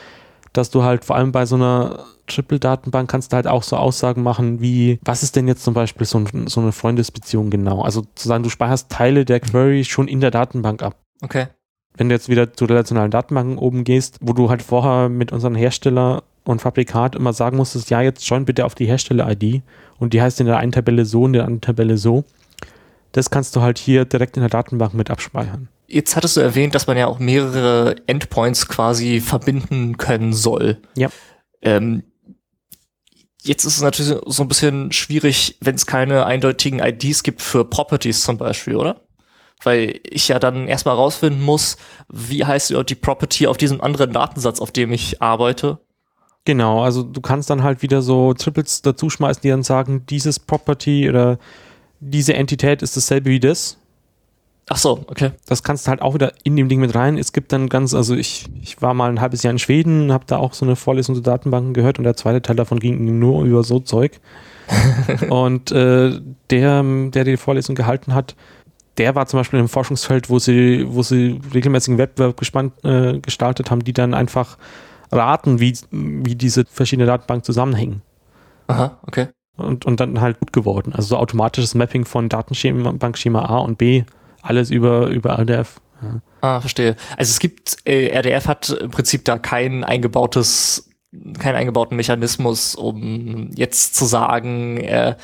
Dass du halt vor allem bei so einer Triple-Datenbank kannst du halt auch so Aussagen machen wie, was ist denn jetzt zum Beispiel so, ein, so eine Freundesbeziehung genau? Also zu sagen, du speicherst Teile der Query schon in der Datenbank ab Okay. wenn du jetzt wieder zu relationalen Datenbanken oben gehst, wo du halt vorher mit unseren Hersteller und Fabrikat immer sagen musstest, ja, jetzt join bitte auf die Hersteller-ID und die heißt in der einen Tabelle so, in der anderen Tabelle so. Das kannst du halt hier direkt in der Datenbank mit abspeichern. Jetzt hattest du erwähnt, dass man ja auch mehrere Endpoints quasi verbinden können soll. Ja. Ähm, jetzt ist es natürlich so ein bisschen schwierig, wenn es keine eindeutigen IDs gibt für Properties zum Beispiel, oder? Weil ich ja dann erstmal rausfinden muss, wie heißt die Property auf diesem anderen Datensatz, auf dem ich arbeite. Genau, also du kannst dann halt wieder so Triples dazuschmeißen, die dann sagen, dieses Property oder diese Entität ist dasselbe wie das. Ach so, okay. das kannst du halt auch wieder in dem Ding mit rein. Es gibt dann ganz, also ich, ich war mal ein halbes Jahr in Schweden, habe da auch so eine Vorlesung zu Datenbanken gehört und der zweite Teil davon ging nur über so Zeug. und äh, der, der die Vorlesung gehalten hat, der war zum Beispiel im Forschungsfeld, wo sie, wo sie regelmäßigen Wettbewerb gespannt, äh, gestaltet haben, die dann einfach raten, wie, wie diese verschiedenen Datenbanken zusammenhängen. Aha, okay. Und, und dann halt gut geworden. Also so automatisches Mapping von Datenbankschema A und B, alles über, über RDF. Ja. Ah, verstehe. Also es gibt, äh, RDF hat im Prinzip da kein eingebautes, keinen eingebauten Mechanismus, um jetzt zu sagen, äh,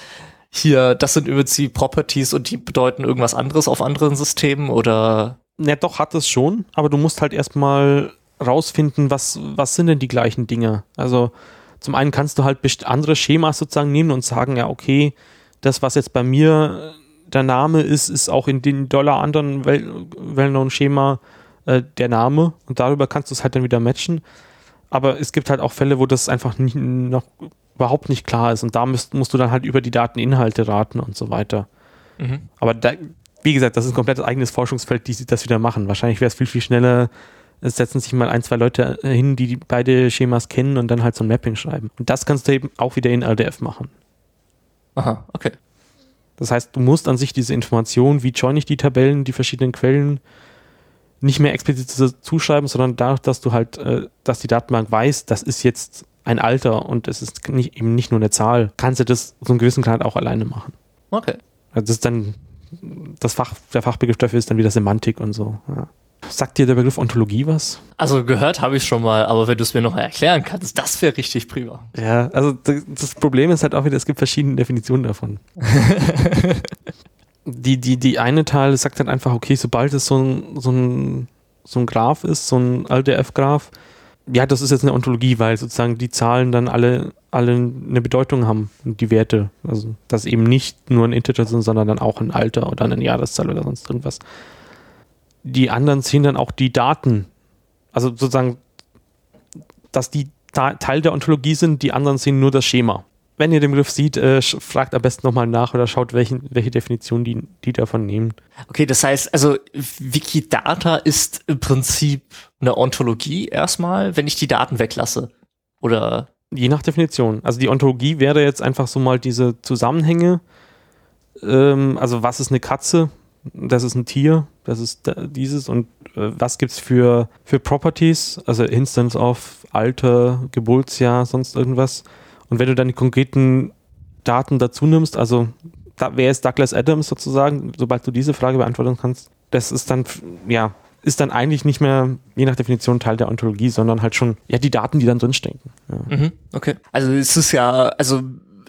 hier, das sind übrigens die Properties und die bedeuten irgendwas anderes auf anderen Systemen oder Ja, doch, hat es schon, aber du musst halt erstmal rausfinden, was, was sind denn die gleichen Dinge. Also zum einen kannst du halt andere Schemas sozusagen nehmen und sagen, ja, okay, das, was jetzt bei mir der Name ist, ist auch in den Dollar anderen well- Well-Known-Schema äh, der Name und darüber kannst du es halt dann wieder matchen. Aber es gibt halt auch Fälle, wo das einfach nicht, noch überhaupt nicht klar ist und da musst, musst du dann halt über die Dateninhalte raten und so weiter. Aber da, wie gesagt, das ist ein komplett eigenes Forschungsfeld, die das wieder machen. Wahrscheinlich wäre es viel, viel schneller, es setzen sich mal ein, zwei Leute äh, hin, die, die beide Schemas kennen und dann halt so ein Mapping schreiben. Und das kannst du eben auch wieder in LDF machen. Aha, okay. Das heißt, du musst an sich diese Information, wie join ich die Tabellen, die verschiedenen Quellen, nicht mehr explizit zuschreiben, sondern dadurch, dass du halt, äh, dass die Datenbank weiß, das ist jetzt ein Alter und es ist nicht, eben nicht nur eine Zahl, kannst du das so einen gewissen Grad auch alleine machen. Okay. Also das ist dann das Fach, der Fachbegriff dafür ist dann wieder Semantik und so. Ja. Sagt dir der Begriff Ontologie was? Also gehört habe ich schon mal, aber wenn du es mir noch erklären kannst, das wäre richtig prima. Ja, also das Problem ist halt auch wieder, es gibt verschiedene Definitionen davon. die, die, die eine Teil sagt dann einfach, okay, sobald es so ein, so ein, so ein Graph ist, so ein LDF-Graph, ja, das ist jetzt eine Ontologie, weil sozusagen die Zahlen dann alle, alle eine Bedeutung haben, die Werte. Also, dass eben nicht nur ein Integer sind, sondern dann auch ein Alter oder eine Jahreszahl oder sonst irgendwas. Die anderen ziehen dann auch die Daten. Also sozusagen, dass die Teil der Ontologie sind, die anderen sehen nur das Schema wenn ihr den Begriff seht, äh, fragt am besten nochmal nach oder schaut, welchen, welche Definition die, die davon nehmen. Okay, das heißt, also Wikidata ist im Prinzip eine Ontologie erstmal, wenn ich die Daten weglasse. Oder? Je nach Definition. Also die Ontologie wäre jetzt einfach so mal diese Zusammenhänge. Ähm, also was ist eine Katze? Das ist ein Tier, das ist dieses und äh, was gibt's für, für Properties, also Instance of Alter, Geburtsjahr, sonst irgendwas. Und wenn du dann die konkreten Daten dazu nimmst, also da, wer ist Douglas Adams sozusagen, sobald du diese Frage beantworten kannst, das ist dann, ja, ist dann eigentlich nicht mehr, je nach Definition, Teil der Ontologie, sondern halt schon, ja, die Daten, die dann drinstecken. Ja. Mhm, okay. Also es ist ja, also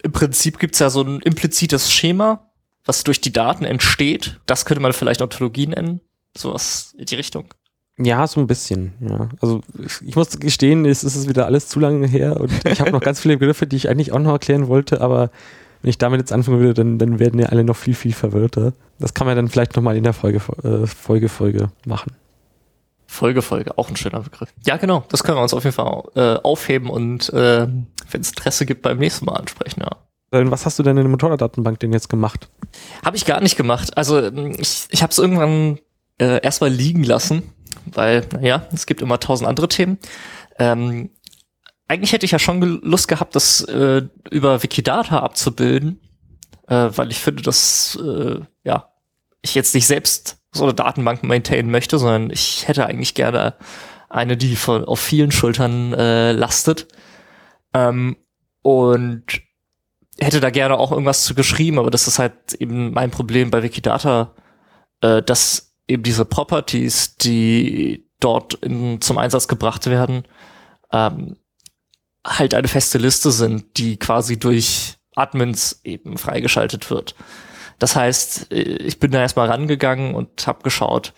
im Prinzip gibt's ja so ein implizites Schema, was durch die Daten entsteht. Das könnte man vielleicht Ontologie nennen. Sowas in die Richtung. Ja, so ein bisschen, ja. Also ich, muss gestehen, es ist wieder alles zu lange her und ich habe noch ganz viele Begriffe, die ich eigentlich auch noch erklären wollte, aber wenn ich damit jetzt anfangen würde, dann, dann werden ja alle noch viel, viel verwirrter. Das kann man dann vielleicht nochmal in der Folge, äh, Folge, Folge machen. Folge, Folge, auch ein schöner Begriff. Ja, genau, das können wir uns auf jeden Fall äh, aufheben und äh, wenn es Interesse gibt, beim nächsten Mal ansprechen, ja. Was hast du denn in der Motorraddatenbank denn jetzt gemacht? Habe ich gar nicht gemacht. Also ich, ich habe es irgendwann äh, erstmal liegen lassen weil, naja, es gibt immer tausend andere Themen. Ähm, eigentlich hätte ich ja schon Lust gehabt, das äh, über Wikidata abzubilden, äh, weil ich finde, dass äh, ja ich jetzt nicht selbst so eine Datenbank maintainen möchte, sondern ich hätte eigentlich gerne eine, die von, auf vielen Schultern äh, lastet. Ähm, und hätte da gerne auch irgendwas zu geschrieben, aber das ist halt eben mein Problem bei Wikidata, äh, dass eben diese Properties, die dort in, zum Einsatz gebracht werden, ähm, halt eine feste Liste sind, die quasi durch Admins eben freigeschaltet wird. Das heißt, ich bin da erstmal rangegangen und habe geschaut,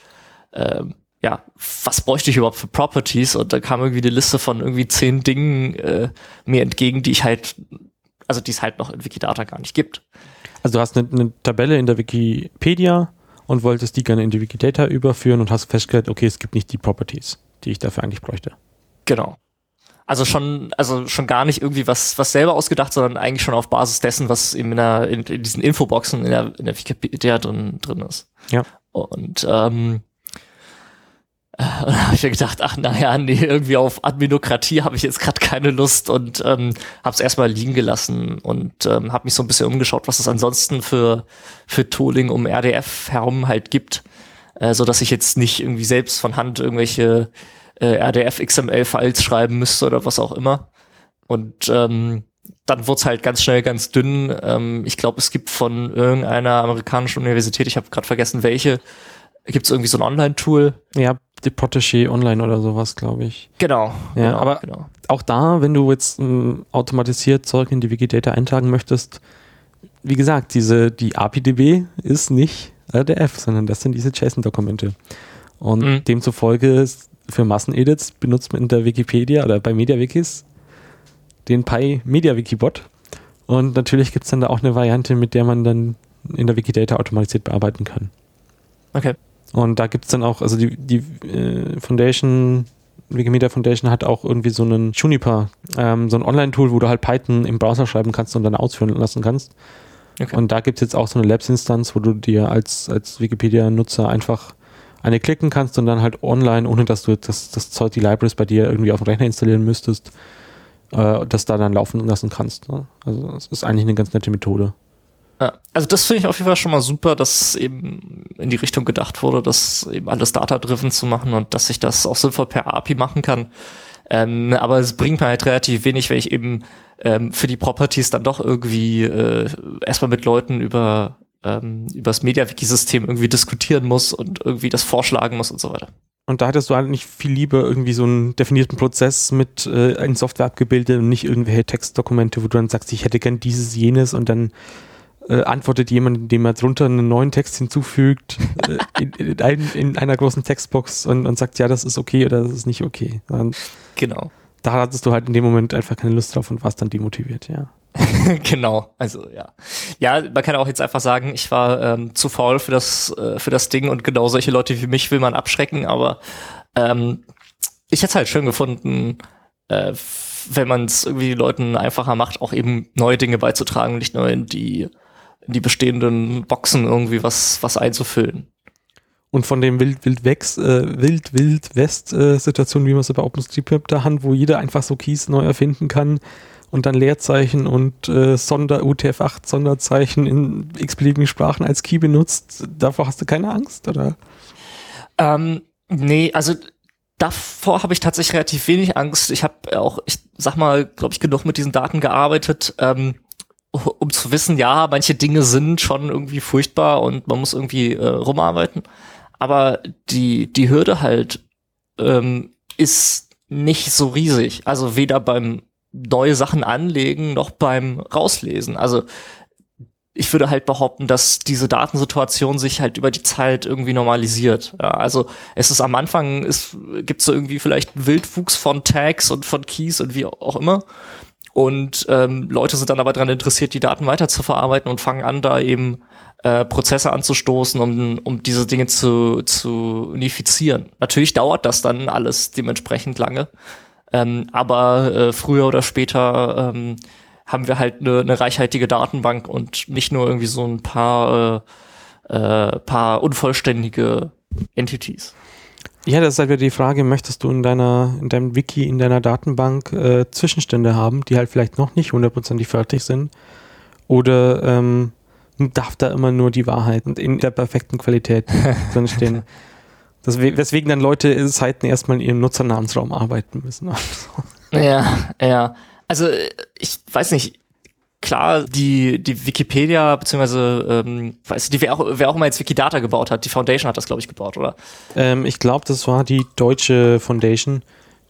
ähm, ja, was bräuchte ich überhaupt für Properties? Und da kam irgendwie eine Liste von irgendwie zehn Dingen äh, mir entgegen, die ich halt, also die es halt noch in Wikidata gar nicht gibt. Also du hast eine, eine Tabelle in der Wikipedia, und wolltest die gerne in die Wikidata überführen und hast festgestellt, okay, es gibt nicht die Properties, die ich dafür eigentlich bräuchte. Genau. Also schon, also schon gar nicht irgendwie was, was selber ausgedacht, sondern eigentlich schon auf Basis dessen, was eben in, der, in, in diesen Infoboxen in der, in der Wikipedia drin, drin ist. Ja. Und ähm, und da habe ich mir gedacht, ach naja, nee, irgendwie auf Adminokratie habe ich jetzt gerade keine Lust und ähm, habe es erstmal liegen gelassen und ähm, habe mich so ein bisschen umgeschaut, was es ansonsten für, für Tooling um RDF herum halt gibt, äh, so dass ich jetzt nicht irgendwie selbst von Hand irgendwelche äh, RDF XML-Files schreiben müsste oder was auch immer. Und ähm, dann wurde es halt ganz schnell ganz dünn. Ähm, ich glaube, es gibt von irgendeiner amerikanischen Universität, ich habe gerade vergessen welche, gibt es irgendwie so ein Online-Tool. Ja, die Protégé Online oder sowas, glaube ich. Genau. Ja, genau, aber genau. auch da, wenn du jetzt ähm, automatisiert Zeug in die Wikidata eintragen möchtest, wie gesagt, diese, die APDB ist nicht RDF, sondern das sind diese JSON-Dokumente. Und mhm. demzufolge für Massenedits benutzt man in der Wikipedia oder bei MediaWikis den Pi MediaWikibot. Und natürlich gibt es dann da auch eine Variante, mit der man dann in der Wikidata automatisiert bearbeiten kann. Okay. Und da gibt es dann auch, also die, die äh, Foundation, Wikimedia Foundation hat auch irgendwie so einen Juniper, ähm, so ein Online-Tool, wo du halt Python im Browser schreiben kannst und dann ausführen lassen kannst. Okay. Und da gibt es jetzt auch so eine Labs-Instanz, wo du dir als, als Wikipedia-Nutzer einfach eine klicken kannst und dann halt online, ohne dass du das, das Zeug, die Libraries bei dir irgendwie auf dem Rechner installieren müsstest, äh, das da dann laufen lassen kannst. Ne? Also das ist eigentlich eine ganz nette Methode. Ja, also das finde ich auf jeden Fall schon mal super, dass eben in die Richtung gedacht wurde, das eben alles data-driven zu machen und dass ich das auch sinnvoll per API machen kann. Ähm, aber es bringt mir halt relativ wenig, wenn ich eben ähm, für die Properties dann doch irgendwie äh, erstmal mit Leuten über ähm, übers MediaWiki-System irgendwie diskutieren muss und irgendwie das vorschlagen muss und so weiter. Und da hattest du eigentlich viel lieber irgendwie so einen definierten Prozess mit äh, in Software abgebildet und nicht irgendwelche Textdokumente, wo du dann sagst, ich hätte gern dieses, jenes und dann äh, antwortet jemand, indem er drunter einen neuen Text hinzufügt äh, in, in, ein, in, einer großen Textbox und, und sagt, ja, das ist okay oder das ist nicht okay. Und genau. Da hattest du halt in dem Moment einfach keine Lust drauf und warst dann demotiviert, ja. genau, also ja. Ja, man kann auch jetzt einfach sagen, ich war ähm, zu faul für das, äh, für das Ding und genau solche Leute wie mich will man abschrecken, aber ähm, ich hätte es halt schön gefunden, äh, wenn man es irgendwie Leuten einfacher macht, auch eben neue Dinge beizutragen, nicht nur in die, in die bestehenden Boxen irgendwie was, was einzufüllen. Und von dem Wild Wild Wex, äh, Wild Wild West äh, Situation, wie man es bei OpenStreetMap da hat, wo jeder einfach so Keys neu erfinden kann, und dann Leerzeichen und äh, Sonder UTF-8 Sonderzeichen in x-beliebigen Sprachen als Key benutzt, davor hast du keine Angst, oder? Ähm, nee, also davor habe ich tatsächlich relativ wenig Angst. Ich habe auch, ich sag mal, glaube ich, genug mit diesen Daten gearbeitet, ähm, um zu wissen, ja, manche Dinge sind schon irgendwie furchtbar und man muss irgendwie äh, rumarbeiten. Aber die, die Hürde halt ähm, ist nicht so riesig. Also weder beim neue Sachen anlegen noch beim Rauslesen. Also ich würde halt behaupten, dass diese Datensituation sich halt über die Zeit irgendwie normalisiert. Ja, also es ist am Anfang, es gibt so irgendwie vielleicht einen Wildwuchs von Tags und von Keys und wie auch immer. Und ähm, Leute sind dann aber daran interessiert, die Daten weiter zu verarbeiten und fangen an, da eben äh, Prozesse anzustoßen, um, um diese Dinge zu, zu unifizieren. Natürlich dauert das dann alles dementsprechend lange. Ähm, aber äh, früher oder später ähm, haben wir halt eine ne reichhaltige Datenbank und nicht nur irgendwie so ein paar, äh, äh, paar unvollständige Entities. Ja, das ist halt wieder die Frage, möchtest du in deiner, in deinem Wiki, in deiner Datenbank äh, Zwischenstände haben, die halt vielleicht noch nicht hundertprozentig fertig sind? Oder ähm, darf da immer nur die Wahrheit in der perfekten Qualität drinstehen? Das, weswegen dann Leute Seiten erstmal in ihrem Nutzernamensraum arbeiten müssen. ja, ja. Also ich weiß nicht, klar, die, die Wikipedia, beziehungsweise, ähm, weiß die, wer auch, wer auch mal jetzt Wikidata gebaut hat, die Foundation hat das, glaube ich, gebaut, oder? Ähm, ich glaube, das war die deutsche Foundation,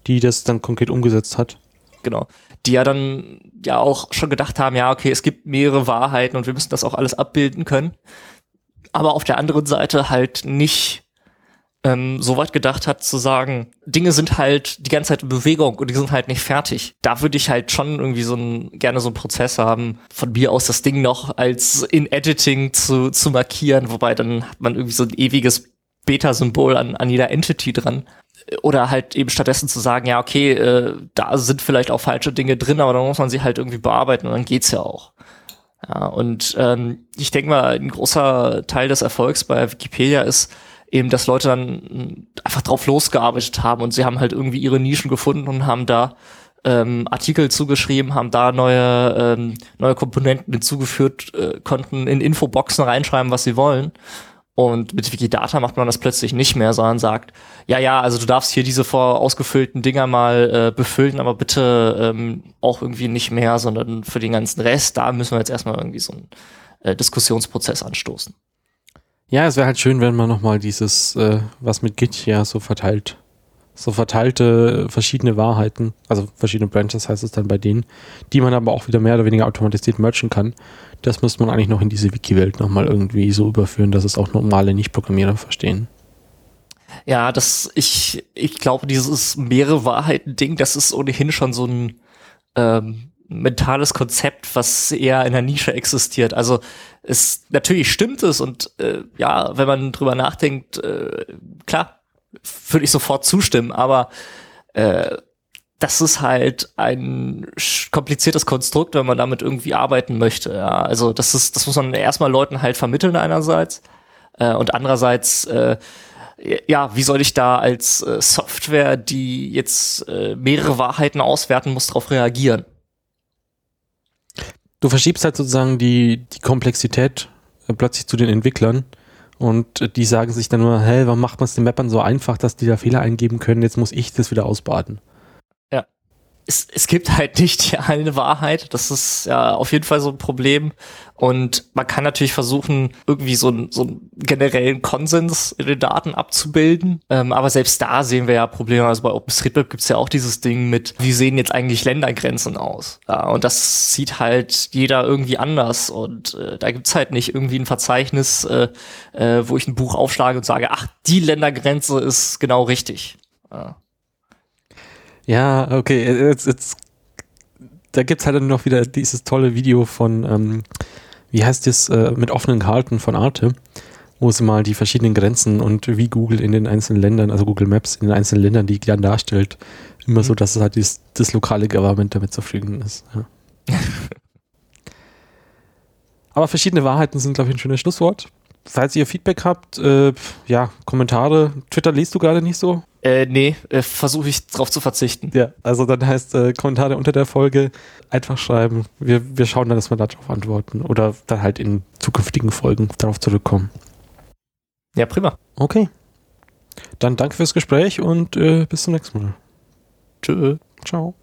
die das dann konkret umgesetzt hat. Genau. Die ja dann ja auch schon gedacht haben, ja, okay, es gibt mehrere Wahrheiten und wir müssen das auch alles abbilden können. Aber auf der anderen Seite halt nicht ähm, so weit gedacht hat zu sagen, Dinge sind halt die ganze Zeit in Bewegung und die sind halt nicht fertig. Da würde ich halt schon irgendwie so ein, gerne so einen Prozess haben, von mir aus das Ding noch als in Editing zu, zu markieren, wobei dann hat man irgendwie so ein ewiges Beta-Symbol an, an jeder Entity dran. Oder halt eben stattdessen zu sagen, ja, okay, äh, da sind vielleicht auch falsche Dinge drin, aber dann muss man sie halt irgendwie bearbeiten und dann geht's ja auch. Ja, und ähm, ich denke mal, ein großer Teil des Erfolgs bei Wikipedia ist, eben, dass Leute dann einfach drauf losgearbeitet haben und sie haben halt irgendwie ihre Nischen gefunden und haben da ähm, Artikel zugeschrieben, haben da neue, ähm, neue Komponenten hinzugeführt, äh, konnten in Infoboxen reinschreiben, was sie wollen. Und mit Wikidata macht man das plötzlich nicht mehr, sondern sagt, ja, ja, also du darfst hier diese vorausgefüllten Dinger mal äh, befüllen, aber bitte ähm, auch irgendwie nicht mehr, sondern für den ganzen Rest, da müssen wir jetzt erstmal irgendwie so einen äh, Diskussionsprozess anstoßen. Ja, es wäre halt schön, wenn man nochmal dieses, äh, was mit Git ja so verteilt, so verteilte verschiedene Wahrheiten, also verschiedene Branches heißt es dann bei denen, die man aber auch wieder mehr oder weniger automatisiert merchen kann. Das müsste man eigentlich noch in diese Wiki-Welt nochmal irgendwie so überführen, dass es auch normale Nicht-Programmierer verstehen. Ja, das, ich, ich glaube, dieses mehrere Wahrheiten-Ding, das ist ohnehin schon so ein, ähm, mentales Konzept, was eher in der Nische existiert. Also es natürlich stimmt es und äh, ja, wenn man drüber nachdenkt, äh, klar, würde ich sofort zustimmen, aber äh, das ist halt ein kompliziertes Konstrukt, wenn man damit irgendwie arbeiten möchte. Ja. Also das ist, das muss man erstmal Leuten halt vermitteln einerseits äh, und andererseits äh, ja, wie soll ich da als äh, Software, die jetzt äh, mehrere Wahrheiten auswerten muss, darauf reagieren? Du verschiebst halt sozusagen die, die Komplexität äh, plötzlich zu den Entwicklern und äh, die sagen sich dann nur, hey, warum macht man es den Mappern so einfach, dass die da Fehler eingeben können, jetzt muss ich das wieder ausbaden. Es, es gibt halt nicht die eine Wahrheit. Das ist ja auf jeden Fall so ein Problem. Und man kann natürlich versuchen, irgendwie so, ein, so einen generellen Konsens in den Daten abzubilden. Ähm, aber selbst da sehen wir ja Probleme. Also bei OpenStreetMap gibt's ja auch dieses Ding mit, wie sehen jetzt eigentlich Ländergrenzen aus? Ja, und das sieht halt jeder irgendwie anders. Und äh, da gibt's halt nicht irgendwie ein Verzeichnis, äh, äh, wo ich ein Buch aufschlage und sage, ach, die Ländergrenze ist genau richtig. Ja. Ja, okay, jetzt, jetzt da gibt's halt dann noch wieder dieses tolle Video von, ähm, wie heißt das, äh, mit offenen Karten von Arte, wo sie mal die verschiedenen Grenzen und wie Google in den einzelnen Ländern, also Google Maps in den einzelnen Ländern, die dann darstellt, immer so, dass es halt dieses, das lokale Government damit zufrieden ist. Ja. Aber verschiedene Wahrheiten sind, glaube ich, ein schönes Schlusswort. Falls ihr Feedback habt, äh, ja, Kommentare, Twitter liest du gerade nicht so? Äh, nee, äh, versuche ich drauf zu verzichten. Ja, also dann heißt äh, Kommentare unter der Folge einfach schreiben. Wir, wir schauen dann, dass wir darauf antworten oder dann halt in zukünftigen Folgen darauf zurückkommen. Ja, prima. Okay. Dann danke fürs Gespräch und äh, bis zum nächsten Mal. Tschö. Ciao.